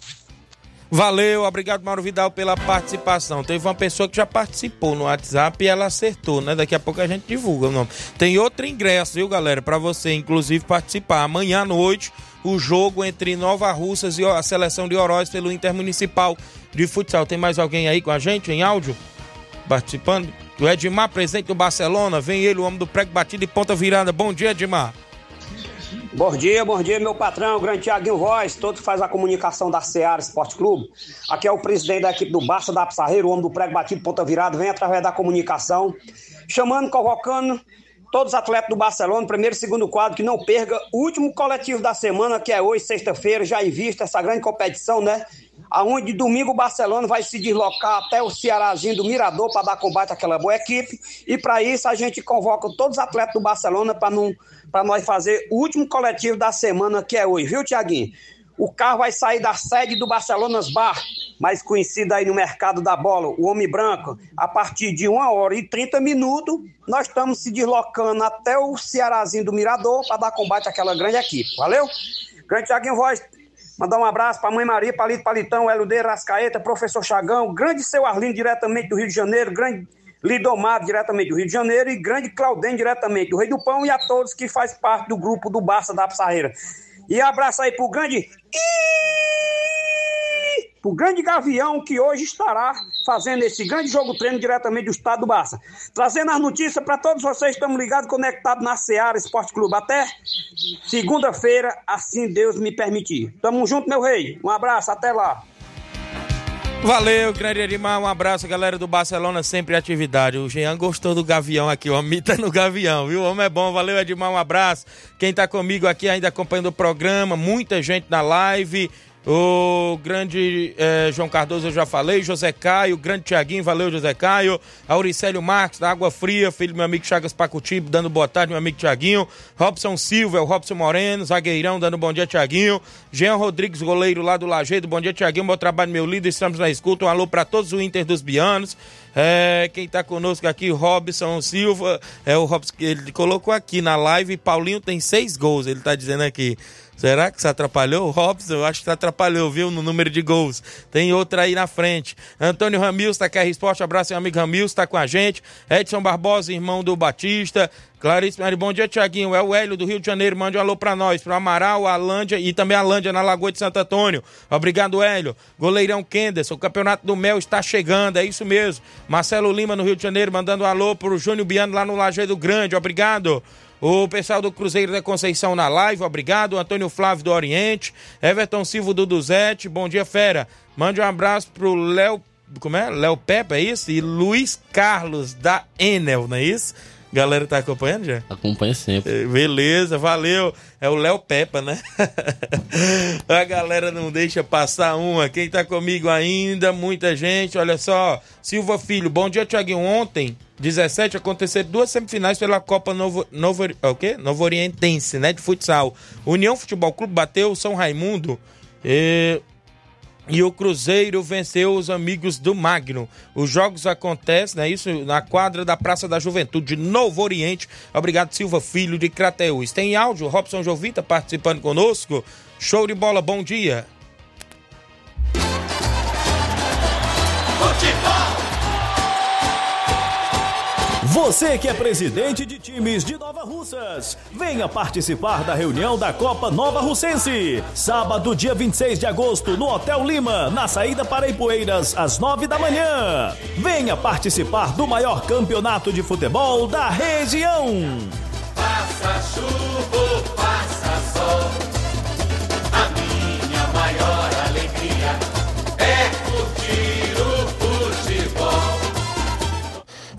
Valeu, obrigado Mauro Vidal pela participação. Teve uma pessoa que já participou no WhatsApp e ela acertou, né? Daqui a pouco a gente divulga o nome. Tem outro ingresso, viu, galera? Para você, inclusive, participar. Amanhã à noite, o jogo entre Nova Russas e a seleção de Oroz pelo Intermunicipal de Futsal. Tem mais alguém aí com a gente em áudio? Participando? O Edmar, presidente do Barcelona. Vem ele, o homem do prego batido e ponta virada. Bom dia, Edmar. Bom dia, bom dia, meu patrão, grande Tiaguinho Voz, todo faz a comunicação da Seara Esporte Clube. Aqui é o presidente da equipe do Barça da Pissarreiro, o homem do prego batido, ponta virada, vem através da comunicação, chamando, convocando todos os atletas do Barcelona, primeiro e segundo quadro, que não perca último coletivo da semana, que é hoje, sexta-feira, já em vista essa grande competição, né? Aonde domingo o Barcelona vai se deslocar até o Cearazinho do Mirador para dar combate àquela boa equipe. E para isso a gente convoca todos os atletas do Barcelona para nós fazer o último coletivo da semana, que é hoje, viu, Tiaguinho? O carro vai sair da sede do Barcelonas Bar, mais conhecido aí no mercado da bola, o Homem Branco, a partir de 1 hora e 30 minutos. Nós estamos se deslocando até o Cearazinho do Mirador para dar combate àquela grande equipe. Valeu? Grande Tiaguinho Voz, mandar um abraço para mãe Maria, Palito Palitão, Eludê Rascaeta, professor Chagão, grande seu Arlindo, diretamente do Rio de Janeiro, grande Lidomar, diretamente do Rio de Janeiro, e Grande Claudem, diretamente do Rei do Pão, e a todos que faz parte do grupo do Barça da Pissarreira. E abraço aí pro grande. Pro grande Gavião que hoje estará fazendo esse grande jogo treino diretamente do estado do Barça. Trazendo as notícias para todos vocês, estamos ligados, conectados na Seara Esporte Clube. Até segunda-feira, assim Deus me permitir. Tamo junto, meu rei. Um abraço, até lá. Valeu, grande Edmar. Um abraço, galera do Barcelona, sempre atividade. O Jean gostou do Gavião aqui, o homem tá no Gavião, viu? O homem é bom. Valeu, Edmar. Um abraço. Quem tá comigo aqui ainda acompanhando o programa, muita gente na live. O grande eh, João Cardoso eu já falei, José Caio, grande Tiaguinho, valeu José Caio, Auricélio Marques, da Água Fria, filho do meu amigo Chagas Pacuti, dando boa tarde, meu amigo Tiaguinho, Robson Silva, o Robson Moreno, zagueirão, dando bom dia, Tiaguinho, Jean Rodrigues, goleiro lá do Lajeado, bom dia, Tiaguinho, bom trabalho, meu líder, estamos na escuta, um alô para todos o Inter dos Bianos, é, quem tá conosco aqui, Robson Silva, é o Robson, ele colocou aqui na live, Paulinho tem seis gols, ele tá dizendo aqui. Será que se atrapalhou? Robson, eu acho que se atrapalhou, viu? No número de gols. Tem outra aí na frente. Antônio Ramils, tá aqui a Esporte. Abraço, meu amigo Ramils, tá com a gente. Edson Barbosa, irmão do Batista. Clarice Mari, bom dia, Tiaguinho. É o Hélio do Rio de Janeiro. Mande um alô pra nós, pro Amaral, Alândia e também Alândia na Lagoa de Santo Antônio. Obrigado, Hélio. Goleirão Kenderson, o Campeonato do Mel está chegando, é isso mesmo. Marcelo Lima no Rio de Janeiro, mandando um alô pro Júnior Biano lá no Lajeado Grande. Obrigado. O pessoal do Cruzeiro da Conceição na live, obrigado. Antônio Flávio do Oriente. Everton Silva do Duzete. Bom dia, fera. Mande um abraço pro Léo. Como é? Léo Pepe, é isso? E Luiz Carlos da Enel, não é isso? Galera tá acompanhando já? Acompanha sempre. Beleza, valeu. É o Léo Pepa, né? a galera não deixa passar uma. Quem tá comigo ainda, muita gente. Olha só, Silva Filho, bom dia, Tiaguinho. Ontem, 17, aconteceram duas semifinais pela Copa Novo, Novo, o quê? Novo Orientense, né? De futsal. União Futebol Clube bateu o São Raimundo. E e o Cruzeiro venceu os amigos do Magno. Os jogos acontecem, né? Isso na quadra da Praça da Juventude de Novo Oriente. Obrigado, Silva Filho de Crateús. Tem áudio, Robson Jovita participando conosco. Show de bola, bom dia. Você que é presidente de times de Nova Russas, venha participar da reunião da Copa Nova Russense. Sábado, dia 26 de agosto, no Hotel Lima, na saída para Ipueiras, às 9 da manhã. Venha participar do maior campeonato de futebol da região. Faça chuva faça sol,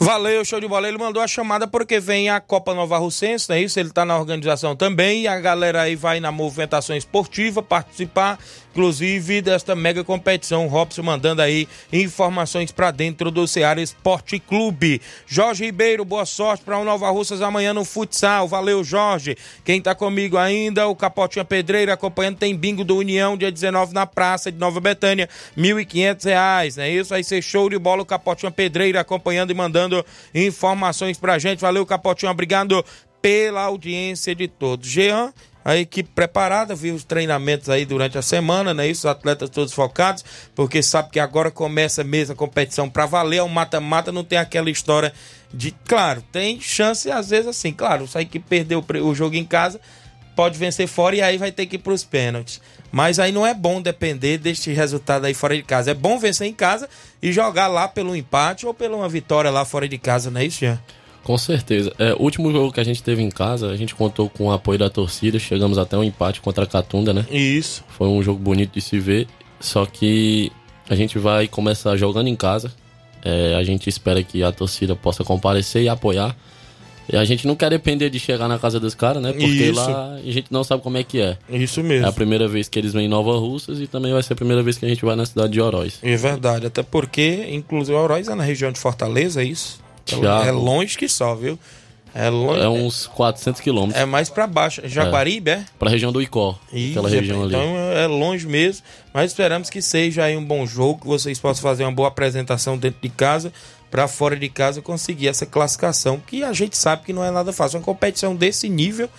Valeu, show de bola. Ele mandou a chamada porque vem a Copa Nova Russense, não é isso? Ele tá na organização também a galera aí vai na movimentação esportiva participar, inclusive, desta mega competição. Robson mandando aí informações para dentro do Ceará Esporte Clube. Jorge Ribeiro, boa sorte para o Nova Russas amanhã no futsal. Valeu, Jorge. Quem tá comigo ainda, o Capotinha Pedreira acompanhando, tem bingo do União, dia 19 na Praça de Nova Betânia, R$ 1.500, não é isso? Vai ser show de bola o Capotinha Pedreira acompanhando e mandando informações pra gente. Valeu, Capotinho, obrigado pela audiência de todos. Jean, a equipe preparada, viu os treinamentos aí durante a semana, né? Isso, os atletas todos focados, porque sabe que agora começa mesmo a competição pra valer, o mata-mata não tem aquela história de, claro, tem chance às vezes assim, claro, a equipe perdeu o jogo em casa, pode vencer fora e aí vai ter que ir pros pênaltis. Mas aí não é bom depender deste resultado aí fora de casa. É bom vencer em casa e jogar lá pelo empate ou pela uma vitória lá fora de casa, não é isso, Jean? Com certeza. É, o último jogo que a gente teve em casa, a gente contou com o apoio da torcida, chegamos até um empate contra a Catunda, né? Isso. Foi um jogo bonito de se ver, só que a gente vai começar jogando em casa. É, a gente espera que a torcida possa comparecer e apoiar. E a gente não quer depender de chegar na casa dos caras, né? Porque Isso. lá a gente não sabe como é que é. Isso mesmo. É a primeira vez que eles vêm em Nova Russas e também vai ser a primeira vez que a gente vai na cidade de Oroz. É verdade, até porque, inclusive, Oroz é na região de Fortaleza, é isso? Thiago. É longe que só, viu? É longe. É uns 400 quilômetros. É mais pra baixo. Jaguaribe, é? Pra região do Icó. Isso, aquela região ali. então é longe mesmo, mas esperamos que seja aí um bom jogo, que vocês possam fazer uma boa apresentação dentro de casa, para fora de casa conseguir essa classificação, que a gente sabe que não é nada fácil. Uma competição desse nível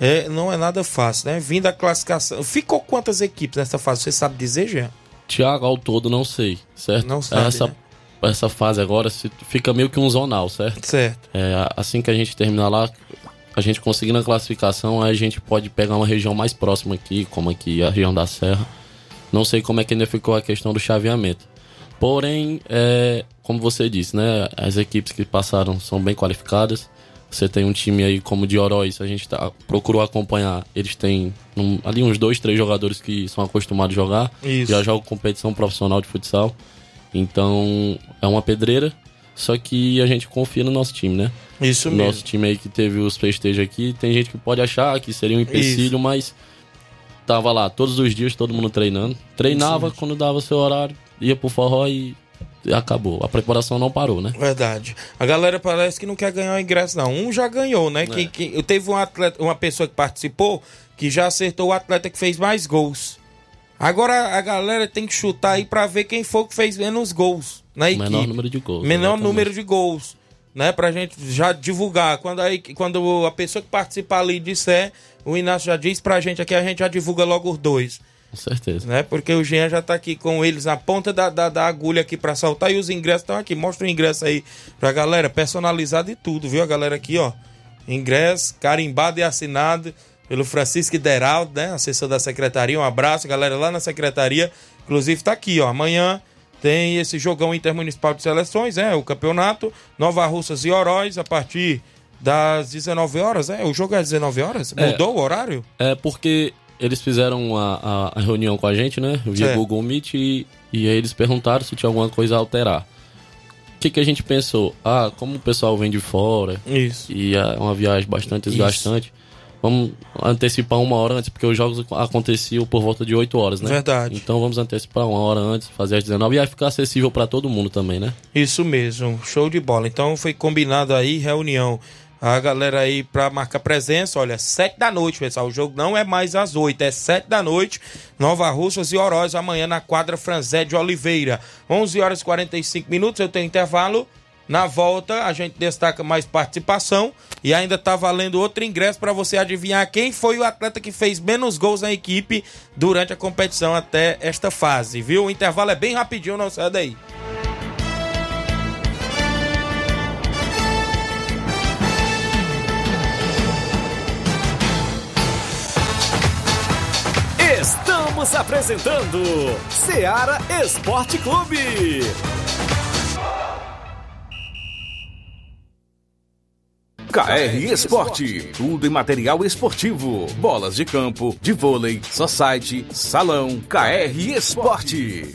é, não é nada fácil, né? Vindo a classificação. Ficou quantas equipes nessa fase? Você sabe dizer, Jean? Tiago, ao todo, não sei, certo? Não sabe, Essa, né? Essa fase agora fica meio que um zonal, certo? Certo. É, assim que a gente terminar lá, a gente conseguindo a classificação, aí a gente pode pegar uma região mais próxima aqui, como aqui a região da Serra. Não sei como é que ainda ficou a questão do chaveamento. Porém, é, como você disse, né? As equipes que passaram são bem qualificadas. Você tem um time aí como o de Oroz, a gente tá, procurou acompanhar. Eles têm um- ali uns dois, três jogadores que são acostumados a jogar. Isso. Já jogam competição profissional de futsal. Então, é uma pedreira. Só que a gente confia no nosso time, né? Isso mesmo. Nosso time aí que teve os festejos aqui, tem gente que pode achar que seria um empecilho, mas tava lá todos os dias, todo mundo treinando. Treinava quando dava seu horário, ia pro forró e acabou. A preparação não parou, né? Verdade. A galera parece que não quer ganhar o ingresso, não. Um já ganhou, né? Que, que, teve um atleta, uma pessoa que participou que já acertou o atleta que fez mais gols. Agora a galera tem que chutar aí pra ver quem foi que fez menos gols na equipe. Menor número de gols. Menor exatamente. número de gols. Né, pra gente já divulgar. Quando, aí, quando a pessoa que participar ali disser, o Inácio já diz pra gente aqui, a gente já divulga logo os dois. Com certeza. Né? Porque o Jean já tá aqui com eles na ponta da, da, da agulha aqui pra saltar e os ingressos estão aqui. Mostra o ingresso aí pra galera, personalizado e tudo, viu? A galera aqui, ó. Ingresso carimbado e assinado pelo Francisco Deraldo, né? Assessor da secretaria. Um abraço, galera, lá na secretaria. Inclusive tá aqui, ó. Amanhã tem esse jogão intermunicipal de seleções, né? O campeonato. Nova Russas e Oroz a partir das 19 horas, né? O jogo é às 19 horas? É. Mudou o horário? É porque eles fizeram a, a, reunião com a gente, né? Via Certo. Google Meet e, e aí eles perguntaram se tinha alguma coisa a alterar. O que, que a gente pensou? Ah, como o pessoal vem de fora Isso. e é uma viagem bastante desgastante, vamos antecipar uma hora antes, porque os jogos aconteciam por volta de 8 horas, né? Verdade. Então vamos antecipar uma hora antes, fazer às 19 e aí ficar acessível para todo mundo também, né? Isso mesmo, show de bola. Então foi combinado aí, reunião. A galera aí pra marcar presença, olha, sete da noite, pessoal. O jogo não é mais às oito, é sete da noite. Nova Russas e Oroz amanhã na quadra Franzé de Oliveira. 11 horas e 45 minutos, eu tenho intervalo. Na volta, a gente destaca mais participação e ainda tá valendo outro ingresso para você adivinhar quem foi o atleta que fez menos gols na equipe durante a competição até esta fase, viu? O intervalo é bem rapidinho, não sai daí. Estamos apresentando Seara Esporte Clube. KR Esporte, tudo em material esportivo, bolas de campo, de vôlei, society, salão, KR Esporte.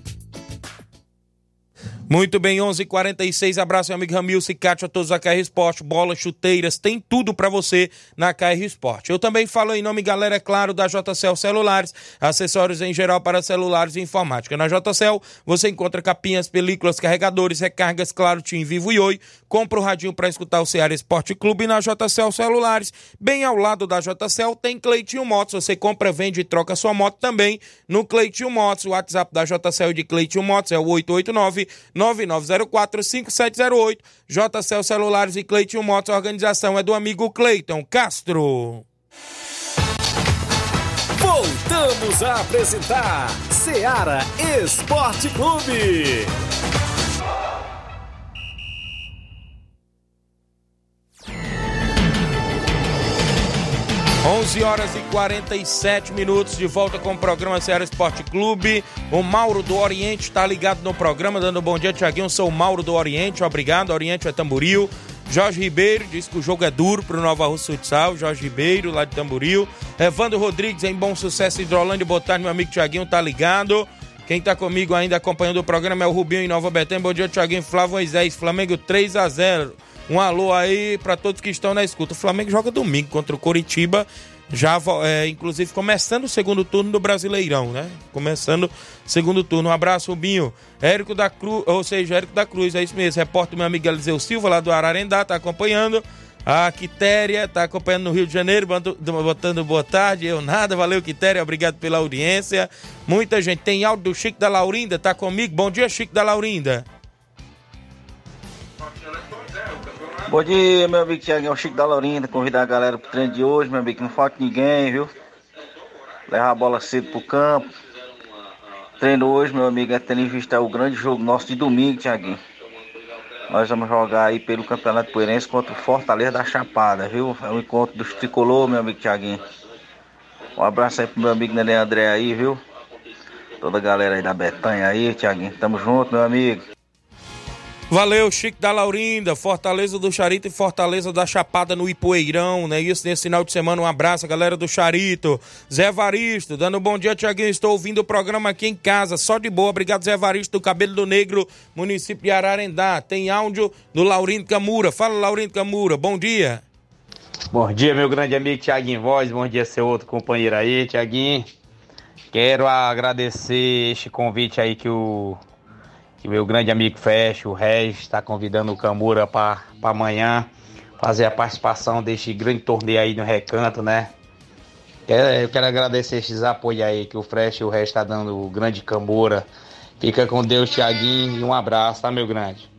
Muito bem, 11:46 h 46 abraço meu amigo Ramilson e Cátia, a todos da KR Esporte, bolas, chuteiras, tem tudo para você na KR Esporte. Eu também falo em nome, galera, é claro, da JCL Celulares, acessórios em geral para celulares e informática. Na JCL você encontra capinhas, películas, carregadores, recargas, claro, Tim Vivo e Oi. Compra o radinho para escutar o Ceará Esporte Clube na JCL Celulares. Bem ao lado da JCL tem Cleitinho Motos, você compra, vende e troca sua moto também no Cleitinho Motos. O WhatsApp da JCL de Cleitinho Motos é o 889 9904-5708. JCL Celulares e Cleiton Motos. A organização é do amigo Cleiton Castro. Voltamos a apresentar Seara Esporte Clube. 11 horas e 47 minutos de volta com o programa Ceará Esporte Clube. O Mauro do Oriente está ligado no programa, dando um bom dia, Tiaguinho. Sou o Mauro do Oriente, obrigado. Oriente é Tamboril. Jorge Ribeiro diz que o jogo é duro para o Nova Rússia Futsal. Jorge Ribeiro, lá de Tamboril. Evandro Rodrigues, em Bom Sucesso, Hidrolândia Botánico, meu amigo Tiaguinho, tá ligado. Quem tá comigo ainda acompanhando o programa é o Rubinho em Nova Betânia. Bom dia, Tiaguinho. Flávio Moisés, Flamengo 3 a 0 um alô aí para todos que estão na escuta. O Flamengo joga domingo contra o Coritiba, já é, inclusive começando o segundo turno do Brasileirão, né? Começando o segundo turno. Um abraço, Rubinho. Érico da Cruz, ou seja, Érico da Cruz, é isso mesmo. Repórter meu amigo Eliseu Silva, lá do Ararendá, tá acompanhando. A Quitéria tá acompanhando no Rio de Janeiro, botando boa tarde. Eu nada, valeu, Quitéria, obrigado pela audiência. Muita gente. Tem áudio do Chico da Laurinda, tá comigo? Bom dia, Chico da Laurinda. Bom dia, meu amigo Tiaguinho, Chico da Laurinda. Convidar a galera pro treino de hoje, meu amigo, não falta ninguém, viu? Levar a bola cedo pro campo. Treino hoje, meu amigo, é tendo em vista o grande jogo nosso de domingo, Tiaguinho. Nós vamos jogar aí pelo Campeonato Poeirense contra o Fortaleza da Chapada, viu? É o encontro dos tricolor, meu amigo Tiaguinho. Um abraço aí pro meu amigo Nenê André aí, viu? Toda a galera aí da Betanha aí, Tiaguinho. Tamo junto, meu amigo. Valeu, Chico da Laurinda, Fortaleza do Charito e Fortaleza da Chapada no Ipoeirão, né? Isso nesse final de semana. Um abraço, galera do Charito. Zé Varisto, dando um bom dia, Tiaguinho. Estou ouvindo o programa aqui em casa, só de boa. Obrigado, Zé Varisto, do Cabelo do Negro, município de Ararendá. Tem áudio do Laurindo Camura. Fala, Laurindo Camura, bom dia. Bom dia, meu grande amigo Tiaguinho Voz. Bom dia, seu outro companheiro aí, Tiaguinho. Quero agradecer este convite aí que o que meu grande amigo Fecho, o Regis, está convidando o Camura para amanhã fazer a participação deste grande torneio aí no Recanto, né? Eu quero agradecer esses apoios aí que o Fresh e o Regis está dando, o grande Camura. Fica com Deus, Tiaguinho, e um abraço, tá, meu grande?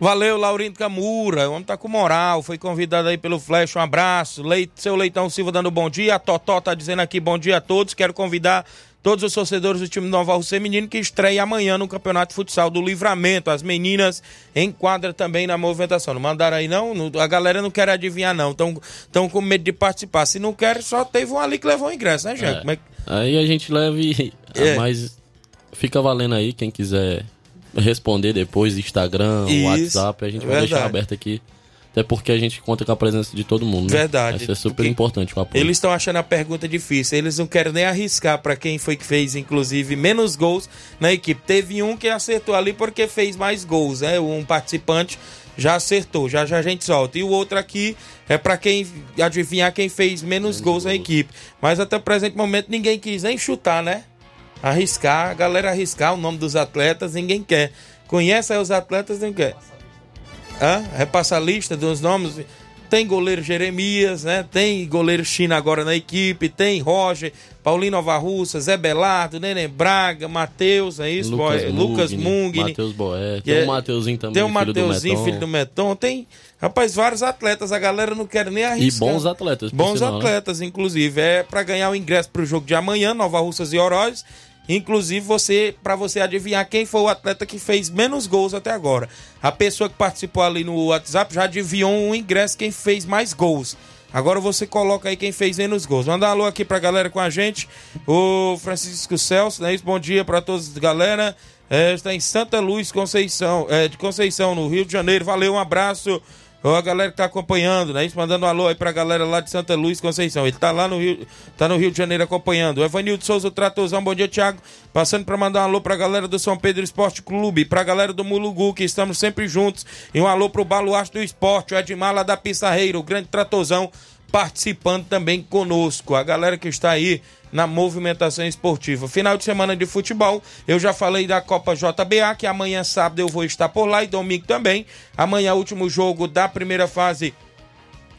Valeu, Laurindo Camura. O homem tá com moral. Foi convidado aí pelo Flash. Um abraço. Leite, seu Leitão Silva dando bom dia. A Totó tá dizendo aqui bom dia a todos. Quero convidar todos os torcedores do time do Nova Rússia Feminino que estreia amanhã no Campeonato de Futsal do Livramento. As meninas enquadram também na movimentação. Não mandaram aí não? A galera não quer adivinhar não. Estão com medo de participar. Se não quer, só teve um ali que levou o ingresso, né, Jean? É. É... Aí a gente leva e... É. Mas fica valendo aí quem quiser responder depois, Instagram, Isso, WhatsApp, a gente vai verdade. deixar aberto aqui. Até porque a gente conta com a presença de todo mundo. Né? Verdade. Isso é super importante o apoio. Eles estão achando a pergunta difícil. Eles não querem nem arriscar para quem foi que fez, inclusive, menos gols na equipe. Teve um que acertou ali porque fez mais gols, né? Um participante já acertou, já já a gente solta. E o outro aqui é para quem adivinhar quem fez menos, menos gols, gols na equipe. Mas até o presente momento ninguém quis nem chutar, né? Arriscar, a galera arriscar o nome dos atletas, ninguém quer. Conhece aí os atletas, ninguém quer. Hã? Repassa a lista dos nomes. tem goleiro Jeremias, né? Tem goleiro China agora na equipe, tem Roger, Paulinho Nova Russa, Zé Belardo, Neném Braga, Matheus, é isso? Lucas Boy- Lucas Mungni. Matheus Boé. Tem é- o Mateuzinho também, Tem o Mateuzinho, Meton. filho do Meton. Tem, rapaz, vários atletas. A galera não quer nem E arriscar. bons atletas, Bons sinal, né? atletas, inclusive. É para ganhar o ingresso pro jogo de amanhã, Nova Russas e Oroz. Inclusive, você para você adivinhar quem foi o atleta que fez menos gols até agora. A pessoa que participou ali no WhatsApp já adivinhou um ingresso quem fez mais gols. Agora você coloca aí quem fez menos gols. Manda um alô aqui pra galera com a gente. O Francisco Celso, né? Bom dia pra todos, galera. É, está em Santa Luz, Conceição, é, de Conceição, no Rio de Janeiro. Valeu, um abraço. Ó, a galera que tá acompanhando, né? Isso, Mandando um alô aí pra galera lá de Santa Luz, Conceição. Ele tá lá no Rio, tá no Rio de Janeiro acompanhando. O Evanildo Souza, Tratorzão, bom dia, Thiago. Passando pra mandar um alô pra galera do São Pedro Esporte Clube, pra galera do Mulugu, que estamos sempre juntos. E um alô pro Baluarte do Esporte, o Edmar lá da Pissarreira, o grande Tratorzão, participando também conosco. A galera que está aí na movimentação esportiva. Final de semana de futebol, eu já falei da Copa JBA, que amanhã sábado eu vou estar por lá e domingo também. Amanhã, último jogo da primeira fase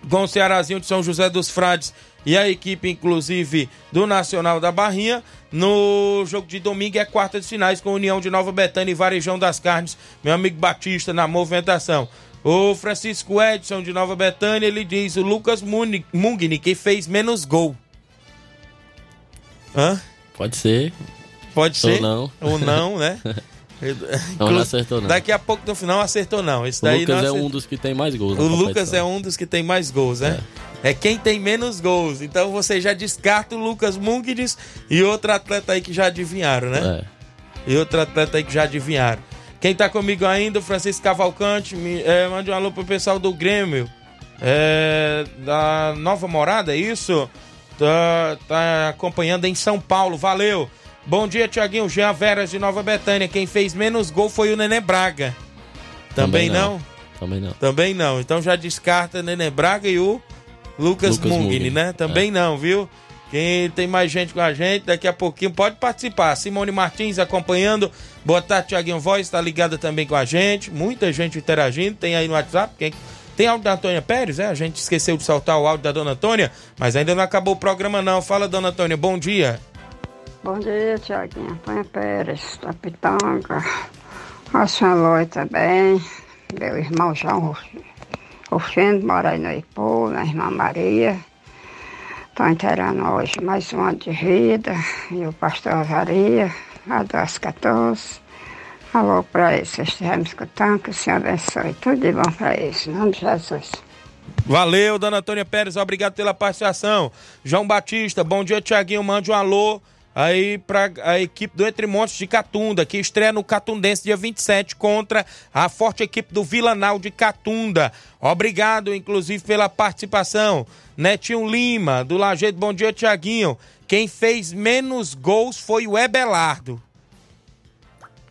com o Cearazinho de São José dos Frades e a equipe, inclusive, do Nacional da Barrinha. No jogo de domingo é quarta de finais com a União de Nova Betânia e Varejão das Carnes. Meu amigo Batista na movimentação. O Francisco Edson de Nova Betânia, ele diz o Lucas Mungni, que fez menos gol. Hã? Pode ser. Pode Ou ser. não. Ou não, né? Não, não acertou, não. Daqui a pouco no final acertou não. Esse O Lucas é um dos que tem mais gols O Lucas é um dos que tem mais gols, né? É. quem tem menos gols. Então você já descarta o Lucas Mungdes e outro atleta aí que já adivinharam, né? É. E outro atleta aí que já adivinharam. Quem tá comigo ainda, o Francisco Cavalcante, me, é, mande um alô pro pessoal do Grêmio. É, da Nova Morada, é isso? Tá, tá acompanhando em São Paulo, valeu. Bom dia, Tiaguinho. Jean Veras de Nova Betânia. Quem fez menos gol foi o Nenê Braga. Também, não. Também não. Também não. Então já descarta Nenê Braga e o Lucas, Lucas Mungni, Mungni. né? Também não, viu? Quem tem mais gente com a gente, daqui a pouquinho pode participar. Simone Martins acompanhando. Boa tarde, Tiaguinho Voz, está ligada também com a gente. Muita gente interagindo. Tem aí no WhatsApp. Quem... Tem áudio da Antônia Pérez, é? A gente esqueceu de soltar o áudio da dona Antônia, mas ainda não acabou o programa, não. Fala, dona Antônia, bom dia. Bom dia, Tiaguinho. Antônio Pérez, da Pitanga. A senhora Loi também. Meu irmão João Rufino, mora aí no Ipu, na irmã Maria. Estão inteirando hoje mais um ano de vida. E o pastor Azaria, a das 14. Alô para eles, vocês estiverem escutando, que o Senhor abençoe. Tudo de bom para eles, em nome de Jesus. Valeu, dona Antônia Pérez, obrigado pela participação. João Batista, bom dia, Tiaguinho, mande um alô aí pra a equipe do Entre Montes de Catunda, que estreia no Catundense dia 27 contra a forte equipe do Vilanal de Catunda. Obrigado, inclusive, pela participação. Netinho Lima, do Lajeito, bom dia, Tiaguinho. Quem fez menos gols foi o Ebelardo.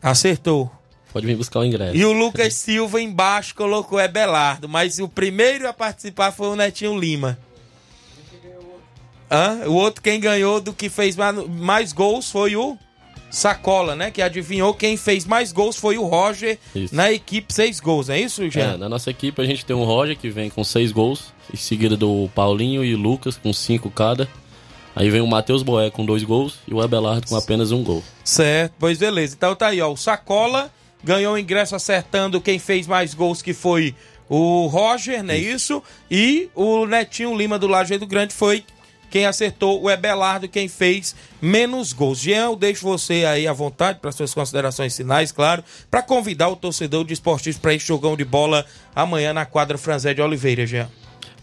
Acertou. Pode vir buscar o ingresso. E o Lucas Silva embaixo colocou Ebelardo, mas o primeiro a participar foi o Netinho Lima. Hã? O outro quem ganhou do que fez mais, gols foi o Sacola, né? Que adivinhou quem fez mais gols foi o Roger Isso. na equipe, seis gols, é isso, É, Jean? na nossa equipe a gente tem o Roger que vem com seis gols, em seguida do Paulinho e Lucas com cinco cada. Aí vem o Matheus Boé com dois gols e o Abelardo com apenas um gol. Certo, pois beleza. Então tá aí, ó. O Sacola ganhou o ingresso acertando quem fez mais gols, que foi o Roger, não é isso? E o Netinho Lima do Lajeado Grande foi quem acertou o Ebelardo, quem fez menos gols. Jean, eu deixo você aí à vontade para suas considerações finais, claro, para convidar o torcedor de esportistas para esse jogão de bola amanhã na quadra Franzé de Oliveira, Jean.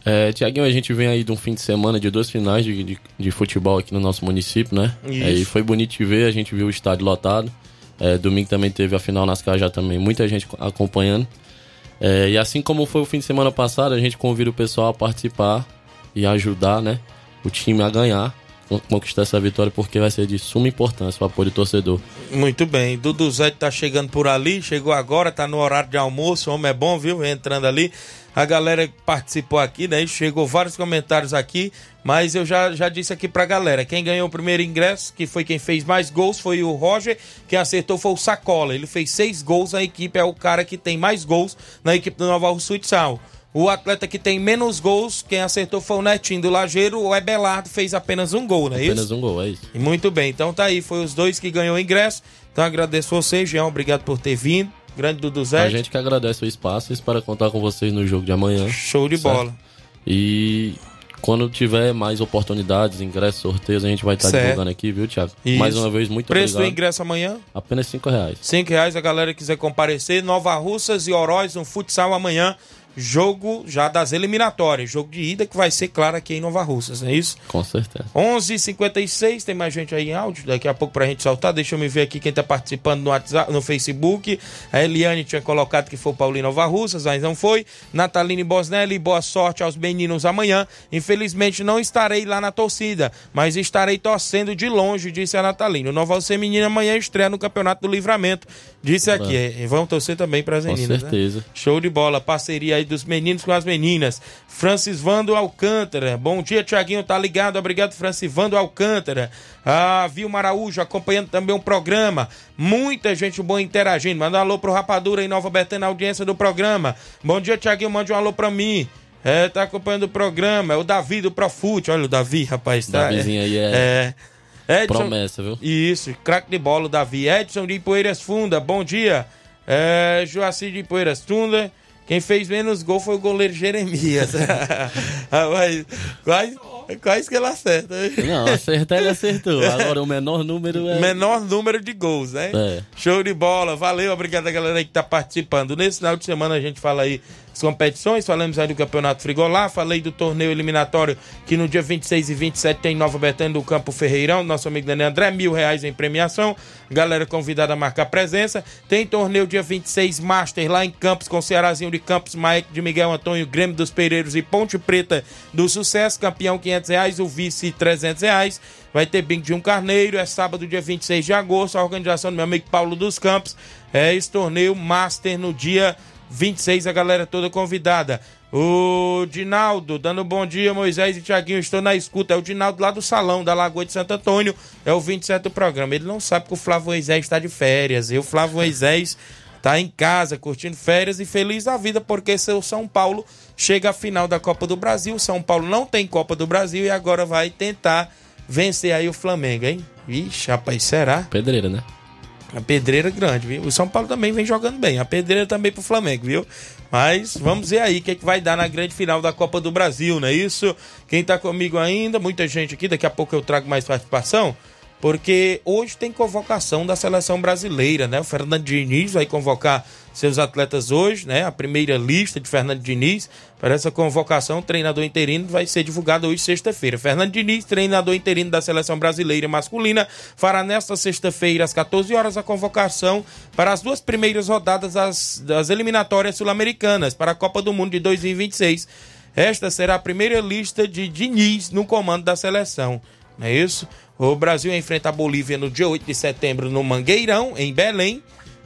É, Tiaguinho, a gente vem aí de um fim de semana de duas finais de, de, de futebol aqui no nosso município, né? Isso. É, e foi bonito de ver, a gente viu o estádio lotado. É, domingo também teve a final nas Cajá também, muita gente acompanhando. É, e assim como foi o fim de semana passado, a gente convida o pessoal a participar e ajudar, né? O time a ganhar, con- conquistar essa vitória, porque vai ser de suma importância o apoio do torcedor. Muito bem. Dudu Zé tá chegando por ali, chegou agora, tá no horário de almoço, o homem é bom, viu? Entrando ali. A galera participou aqui, né? Chegou vários comentários aqui, mas eu já, já disse aqui pra galera. Quem ganhou o primeiro ingresso, que foi quem fez mais gols, foi o Roger. Quem acertou foi o Sacola. Ele fez seis gols, a equipe é o cara que tem mais gols na equipe do Nova Russo Futsal. O atleta que tem menos gols, quem acertou foi o Netinho do Lageiro. O Ebelardo fez apenas um gol, não é Apenas isso? um gol, é isso. E muito bem. Então tá aí, foi os dois que ganhou o ingresso. Então agradeço você, Jean. Obrigado por ter vindo. Grande Dudu Zé. A gente que agradece o espaço e espera contar com vocês no jogo de amanhã. Show de certo? bola. E quando tiver mais oportunidades, ingressos, sorteios, a gente vai estar Certo. divulgando aqui, viu, Thiago? Isso. Mais uma vez, muito Preço do obrigado. ingresso amanhã? Apenas cinco reais. Cinco reais a galera quiser comparecer. Nova Russas e Oroz no futsal amanhã. Jogo já das eliminatórias. Jogo de ida que vai ser, claro, aqui em Nova Russas, não é isso? Com certeza. 11:56 tem mais gente aí em áudio, daqui a pouco pra gente soltar. Deixa eu me ver aqui quem tá participando no WhatsApp, no Facebook. A Eliane tinha colocado que foi o Paulinho Nova Russas, mas não foi. Nataline Bosnelli, boa sorte aos meninos amanhã. Infelizmente não estarei lá na torcida, mas estarei torcendo de longe, disse a Nataline. O Nova Russa Menina amanhã estreia no Campeonato do Livramento, disse aqui. E vamos torcer também para as Com meninas. né? certeza. Show de bola, parceria aí dos meninos com as meninas. Francis Vando Alcântara. Bom dia, Tiaguinho, tá ligado? Obrigado, Francis Vando Alcântara. Ah, Vilma Araújo acompanhando também o programa. Muita gente boa interagindo. Manda um alô pro Rapadura em Nova Betânia, na audiência do programa. Bom dia, Tiaguinho, mande um alô pra mim. É, tá acompanhando o programa. É o Davi do Profute. Olha o Davi, rapaz. Tá, Davizinho aí é- é. Promessa, viu? Isso, craque de bola, Davi. Edson de Poeiras Funda, bom dia. É, Joacir de Poeiras Funda. Quem fez menos gol foi o goleiro Jeremias. Rapaz, quase, quase que ele acerta. Não, acertar ele acertou. Agora o menor número é. Menor número de gols, né? É. Show de bola. Valeu, obrigado a galera aí que tá participando. Nesse final de semana a gente fala aí as competições, falamos aí do Campeonato Frigolá, falei do torneio eliminatório que no dia 26 e 27 tem em Nova Betânia do Campo Ferreirão, nosso amigo Daniel André, mil reais em premiação, galera convidada a marcar presença. Tem torneio dia 26 Master lá em Campos com Cearazinho de Campos, Mike de Miguel Antônio, Grêmio dos Pereiros e Ponte Preta do Sucesso, campeão 500 reais, o vice 300 reais. Vai ter bingo de um carneiro, é sábado, dia 26 de agosto, a organização do meu amigo Paulo dos Campos. É esse torneio Master no dia 26, a galera toda convidada. O Dinaldo, dando bom dia, Moisés e Tiaguinho, estou na escuta. É o Dinaldo lá do salão da Lagoa de Santo Antônio, é o 27 do programa. Ele não sabe que o Flávio Moisés está de férias. E o Flávio Moisés tá em casa, curtindo férias e feliz da vida, porque seu São Paulo chega à final da Copa do Brasil. São Paulo não tem Copa do Brasil e agora vai tentar vencer aí o Flamengo, hein? Vixe, rapaz, será? Pedreira, né? A pedreira grande, viu? O São Paulo também vem jogando bem. A pedreira também pro Flamengo, viu? Mas vamos ver aí o que, é que vai dar na grande final da Copa do Brasil, não é isso? Quem tá comigo ainda, muita gente aqui, daqui a pouco eu trago mais participação. Porque hoje tem convocação da seleção brasileira, né? O Fernando Diniz vai convocar seus atletas hoje, né? A primeira lista de Fernando Diniz para essa convocação, treinador interino vai ser divulgado hoje, sexta-feira. Fernando Diniz, treinador interino da seleção brasileira masculina, fará nesta sexta-feira, às 14 horas, a convocação para as duas primeiras rodadas das, das eliminatórias sul-americanas para a Copa do Mundo de 2026. Esta será a primeira lista de Diniz no comando da seleção. Não é isso? O Brasil enfrenta a Bolívia no dia 8 de setembro no Mangueirão, em Belém.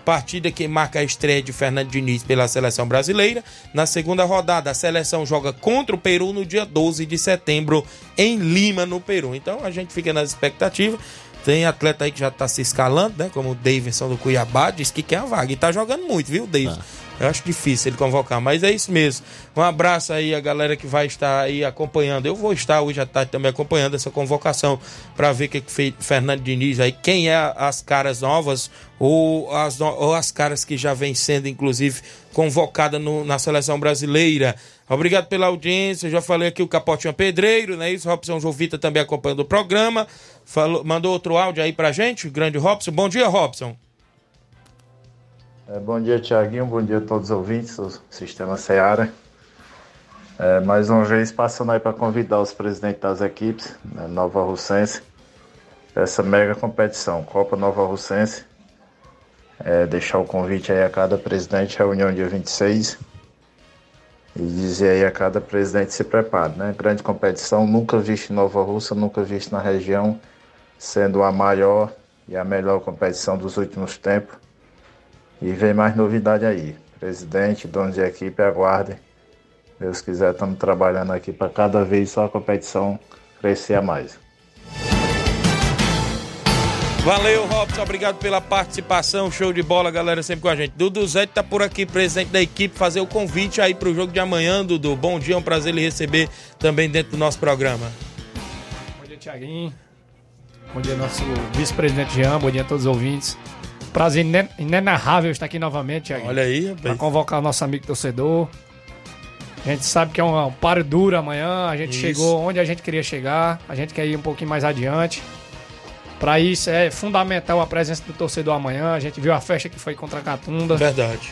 Partida que marca a estreia de Fernando Diniz pela seleção brasileira. Na segunda rodada, a seleção joga contra o Peru no dia 12 de setembro em Lima, no Peru. Então a gente fica nas expectativas. Tem atleta aí que já tá se escalando, né? Como o Davidson do Cuiabá, diz que quer a vaga. E tá jogando muito, viu, Davidson? Eu acho difícil ele convocar, mas é isso mesmo. Um abraço aí a galera que vai estar aí acompanhando. Eu vou estar hoje à tarde também acompanhando essa convocação para ver o que, fez Fernando Diniz aí, quem é as caras novas ou as, ou as caras que já vêm sendo, inclusive, convocadas no- na seleção brasileira. Obrigado pela audiência. Já falei aqui o Capotinho Pedreiro, né? Isso, Robson Jovita também acompanhando o programa. Falou, mandou outro áudio aí pra gente, grande Robson. Bom dia, Robson. É, bom dia, Tiaguinho. Bom dia a todos os ouvintes do Sistema Seara. É, mais uma vez, passando aí para convidar os presidentes das equipes, né, Nova Russense, essa mega competição, Copa Nova Russense. É, deixar o convite aí a cada presidente, reunião dia 26. E dizer aí a cada presidente se prepare, né? Grande competição, nunca visto em Nova Russa, nunca visto na região, sendo a maior e a melhor competição dos últimos tempos. E vem mais novidade aí. Presidente, dono de equipe, aguardem. Deus quiser, estamos trabalhando aqui para cada vez só a competição crescer a mais. Valeu, Robson. Obrigado pela participação. Show de bola, galera, sempre com a gente. Dudu Zé tá por aqui, presidente da equipe, fazer o convite aí pro jogo de amanhã, Dudu. Bom dia, é um prazer lhe receber também dentro do nosso programa. Bom dia, Tiaguinho. Bom dia, nosso vice-presidente Jean. Bom dia a todos os ouvintes. Prazer inen- inenarrável estar aqui novamente, Tiaguinho. Olha aí, Pra rapaz. convocar o nosso amigo torcedor. A gente sabe que é um, um paro duro amanhã. A gente Isso. chegou onde a gente queria chegar. A gente quer ir um pouquinho mais adiante. Para isso é fundamental a presença do torcedor amanhã. A gente viu a festa que foi contra a Catunda. Verdade.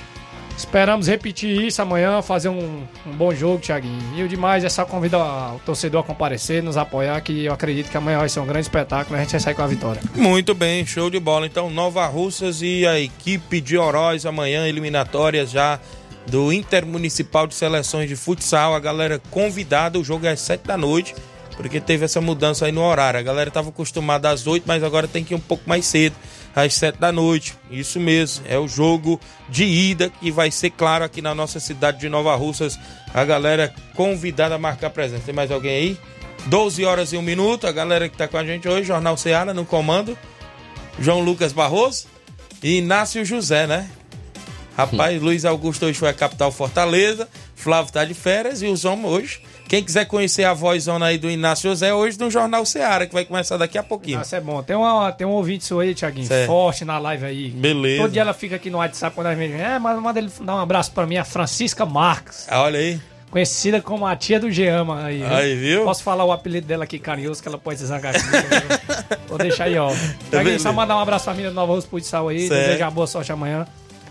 Esperamos repetir isso amanhã, fazer um, um bom jogo, Thiaguinho. E o demais é só convidar o torcedor a comparecer, nos apoiar, que eu acredito que amanhã vai ser um grande espetáculo e a gente vai sair com a vitória. Muito bem, show de bola. Então, Nova Russas e a equipe de Oroz amanhã, eliminatórias já do Intermunicipal de Seleções de Futsal. A galera convidada, o jogo é às 7 da noite, porque teve essa mudança aí no horário. A galera estava acostumada às 8, mas agora tem que ir um pouco mais cedo, às 7 da noite. Isso mesmo, é o jogo de ida que vai ser claro aqui na nossa cidade de Nova Russas. A galera convidada a marcar presença. Tem mais alguém aí? 12 horas e 1 minuto. A galera que está com a gente hoje, Jornal Ceará no comando. João Lucas Barroso e Inácio José, né? Rapaz, Luiz Augusto hoje foi a capital Fortaleza, Flávio tá de férias e os homens hoje. Quem quiser conhecer a vozona aí do Inácio José, hoje no Jornal Ceará, que vai começar daqui a pouquinho. Nossa, é bom. Tem, uma, tem um ouvinte seu aí, Thiaguinho, Certo. forte na live aí. Beleza. Todo dia ela fica aqui no WhatsApp quando a gente vem. É, mas manda ele dar um abraço pra mim, a Francisca Marques. Ah, Olha aí. Conhecida como a tia do Geama aí. Aí, viu? Posso falar o apelido dela aqui carinhoso, que ela pode se zangar né? Vou deixar aí, ó. Thiaguinho, só mandar um abraço pra família do Nova Russo Futsal aí. Desejar boa sorte amanhã.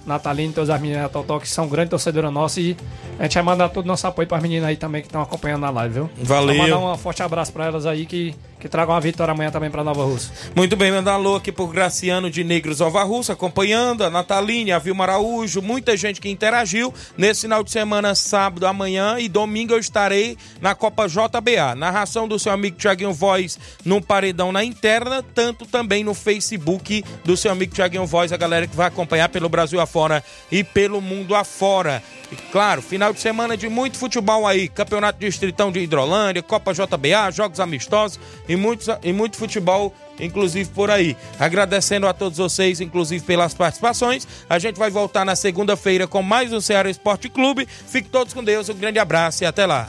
Natalino, todas as meninas da Totó, que são grandes torcedoras nossas. E a gente vai mandar todo o nosso apoio pras meninas aí também que estão acompanhando na live, viu? Valeu. Só mandar um forte abraço pra elas aí que, que tragam uma vitória amanhã também pra Nova Russa. Muito bem, mandar alô aqui por Graciano de Negros Nova Russa, acompanhando, a Nataline, a Vilma Araújo, muita gente que interagiu. Nesse final de semana, sábado, amanhã e domingo eu estarei na Copa JBA. Narração do seu amigo Tiaguinho Voz no Paredão na interna, tanto também no Facebook do seu amigo Tiaguinho Voz, a galera que vai acompanhar pelo Brasil afora e pelo mundo afora. E claro, final de semana de muito futebol aí, Campeonato Distritão de Hidrolândia, Copa JBA, jogos amistosos e, muitos, e muito futebol, inclusive por aí. Agradecendo a todos vocês, inclusive pelas participações. A gente vai voltar na segunda-feira com mais um Ceará Esporte Clube. Fiquem todos com Deus, um grande abraço e até lá.